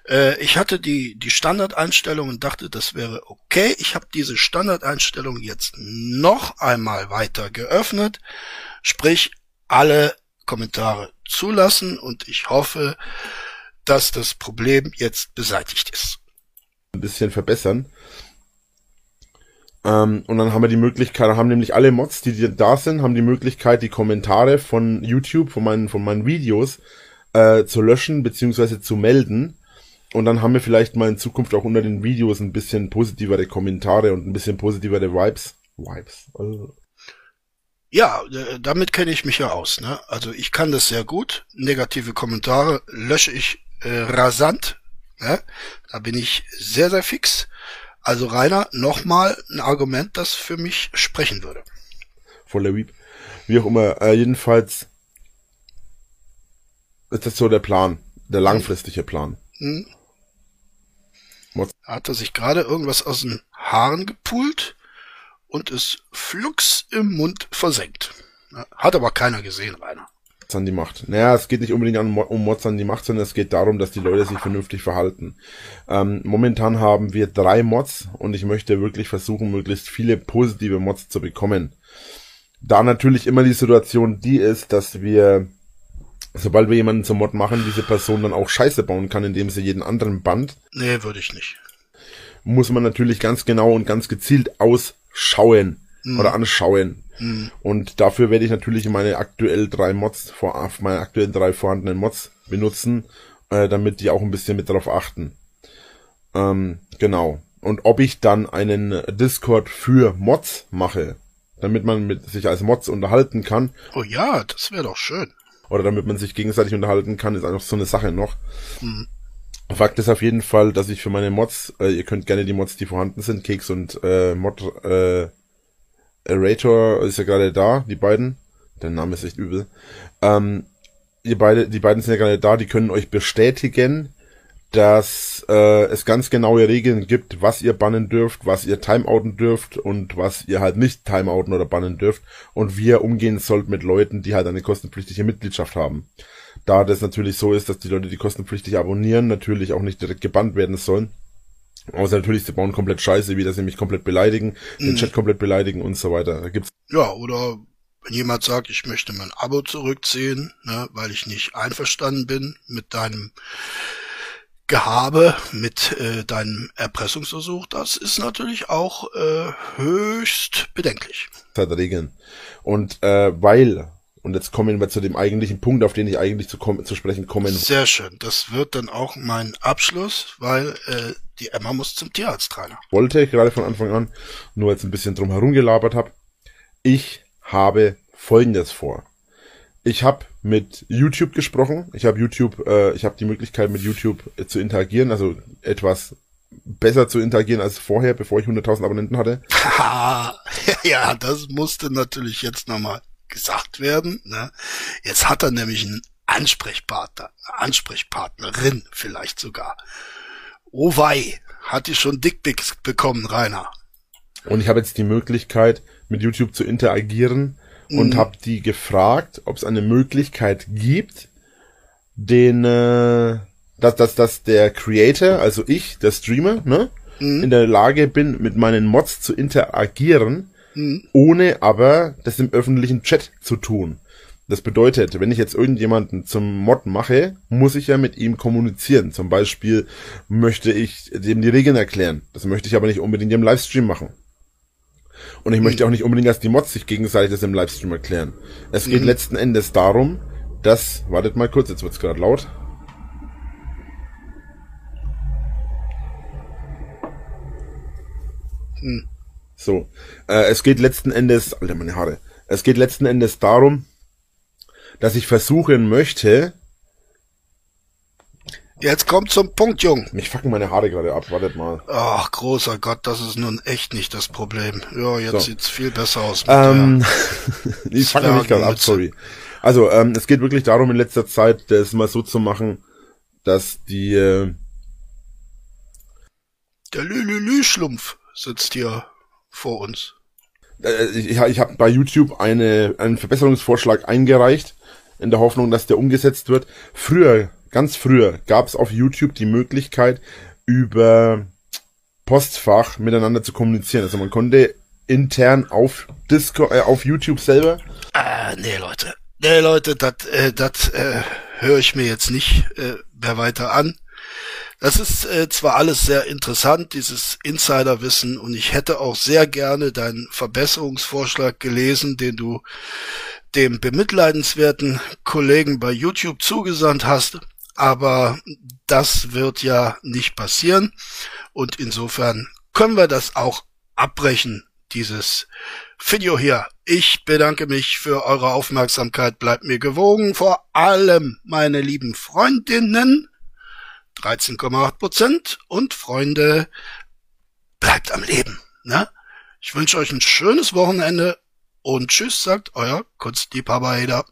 Äh, ich hatte die, die Standardeinstellung und dachte, das wäre okay. Ich habe diese Standardeinstellung jetzt noch einmal weiter geöffnet, sprich alle Kommentare zulassen und ich hoffe, dass das Problem jetzt beseitigt ist. Ein bisschen verbessern. Ähm, und dann haben wir die Möglichkeit, haben nämlich alle Mods, die da sind, haben die Möglichkeit, die Kommentare von YouTube, von meinen, von meinen Videos äh, zu löschen beziehungsweise zu melden. Und dann haben wir vielleicht mal in Zukunft auch unter den Videos ein bisschen positivere Kommentare und ein bisschen positivere Vibes. Vibes. Also. Ja, äh, damit kenne ich mich ja aus. Ne? Also ich kann das sehr gut. Negative Kommentare lösche ich äh, rasant. Ne? Da bin ich sehr, sehr fix. Also Rainer, nochmal ein Argument, das für mich sprechen würde. Voller Wieb. Wie auch immer, äh, jedenfalls ist das so der Plan, der langfristige Plan. Mhm. Hat er sich gerade irgendwas aus den Haaren gepult und ist flugs im Mund versenkt. Hat aber keiner gesehen, Rainer. Mods an die Macht. Naja, es geht nicht unbedingt um Mods an die Macht, sondern es geht darum, dass die Leute sich vernünftig verhalten. Ähm, momentan haben wir drei Mods und ich möchte wirklich versuchen, möglichst viele positive Mods zu bekommen. Da natürlich immer die Situation die ist, dass wir, sobald wir jemanden zum Mod machen, diese Person dann auch Scheiße bauen kann, indem sie jeden anderen band. Nee, würde ich nicht. Muss man natürlich ganz genau und ganz gezielt ausschauen mhm. oder anschauen. Mhm. Und dafür werde ich natürlich meine aktuell drei Mods vor, meine aktuellen drei vorhandenen Mods benutzen, äh, damit die auch ein bisschen mit darauf achten. Ähm, genau. Und ob ich dann einen Discord für Mods mache, damit man mit sich als Mods unterhalten kann. Oh ja, das wäre doch schön. Oder damit man sich gegenseitig unterhalten kann, ist einfach so eine Sache noch. Mhm. Fakt ist auf jeden Fall, dass ich für meine Mods, äh, ihr könnt gerne die Mods, die vorhanden sind, Keks und äh, Mod äh, Rator ist ja gerade da, die beiden. Der Name ist echt übel. Ähm, ihr beide, die beiden sind ja gerade da, die können euch bestätigen, dass äh, es ganz genaue Regeln gibt, was ihr bannen dürft, was ihr timeouten dürft und was ihr halt nicht timeouten oder bannen dürft und wie ihr umgehen sollt mit Leuten, die halt eine kostenpflichtige Mitgliedschaft haben. Da das natürlich so ist, dass die Leute, die kostenpflichtig abonnieren, natürlich auch nicht direkt gebannt werden sollen, Außer natürlich, sie bauen komplett scheiße, wie dass sie mich komplett beleidigen, den mhm. Chat komplett beleidigen und so weiter. Da gibt's ja, oder wenn jemand sagt, ich möchte mein Abo zurückziehen, ne, weil ich nicht einverstanden bin mit deinem Gehabe, mit äh, deinem Erpressungsversuch, das ist natürlich auch äh, höchst bedenklich. Regeln. Und äh, weil und jetzt kommen wir zu dem eigentlichen Punkt, auf den ich eigentlich zu, zu sprechen kommen. Sehr schön. Das wird dann auch mein Abschluss, weil äh, die Emma muss zum Tierarzt, Rainer. Wollte gerade von Anfang an, nur jetzt ein bisschen drum herum gelabert habe. Ich habe Folgendes vor. Ich habe mit YouTube gesprochen. Ich habe YouTube, äh, ich habe die Möglichkeit mit YouTube äh, zu interagieren, also etwas besser zu interagieren als vorher, bevor ich 100.000 Abonnenten hatte. ja, das musste natürlich jetzt nochmal gesagt werden. Ne? Jetzt hat er nämlich einen Ansprechpartner, eine Ansprechpartnerin vielleicht sogar. Oh wei, hat die schon Dickpics bekommen, Rainer. Und ich habe jetzt die Möglichkeit, mit YouTube zu interagieren mhm. und habe die gefragt, ob es eine Möglichkeit gibt, den, äh, dass, dass, dass der Creator, also ich, der Streamer, ne, mhm. in der Lage bin, mit meinen Mods zu interagieren mhm. ohne aber das im öffentlichen Chat zu tun. Das bedeutet, wenn ich jetzt irgendjemanden zum Mod mache, muss ich ja mit ihm kommunizieren. Zum Beispiel möchte ich dem die Regeln erklären. Das möchte ich aber nicht unbedingt im Livestream machen. Und ich mhm. möchte auch nicht unbedingt, dass die Mods sich gegenseitig das im Livestream erklären. Es geht mhm. letzten Endes darum, dass, wartet mal kurz, jetzt wird's gerade laut. Hm. So. Äh, es geht letzten Endes, Alter, meine Haare. Es geht letzten Endes darum, dass ich versuchen möchte. Jetzt kommt zum Punkt, Jung. Mich fucken meine Haare gerade ab, wartet mal. Ach, großer Gott, das ist nun echt nicht das Problem. Ja, jetzt so. sieht's viel besser aus. Ähm, ich fucke mich gerade ab, sorry. Also, ähm, es geht wirklich darum, in letzter Zeit das mal so zu machen, dass die, äh, der Lülülü-Schlumpf sitzt hier vor uns. Äh, ich, ich habe bei YouTube eine, einen Verbesserungsvorschlag eingereicht, in der Hoffnung, dass der umgesetzt wird. Früher, ganz früher, gab es auf YouTube die Möglichkeit, über Postfach miteinander zu kommunizieren. Also man konnte intern auf Discord, äh, auf YouTube selber. Ah, nee, Leute. Nee, Leute, das äh, das äh, höre ich mir jetzt nicht äh, mehr weiter an. Das ist äh, zwar alles sehr interessant, dieses Insiderwissen, und ich hätte auch sehr gerne deinen Verbesserungsvorschlag gelesen, den du dem bemitleidenswerten Kollegen bei YouTube zugesandt hast, aber das wird ja nicht passieren. Und insofern können wir das auch abbrechen, dieses Video hier. Ich bedanke mich für eure Aufmerksamkeit, bleibt mir gewogen, vor allem meine lieben Freundinnen 13,8 Prozent. Und Freunde, bleibt am Leben. Ne? Ich wünsche euch ein schönes Wochenende und tschüss, sagt euer Kunstliebhaber Eder.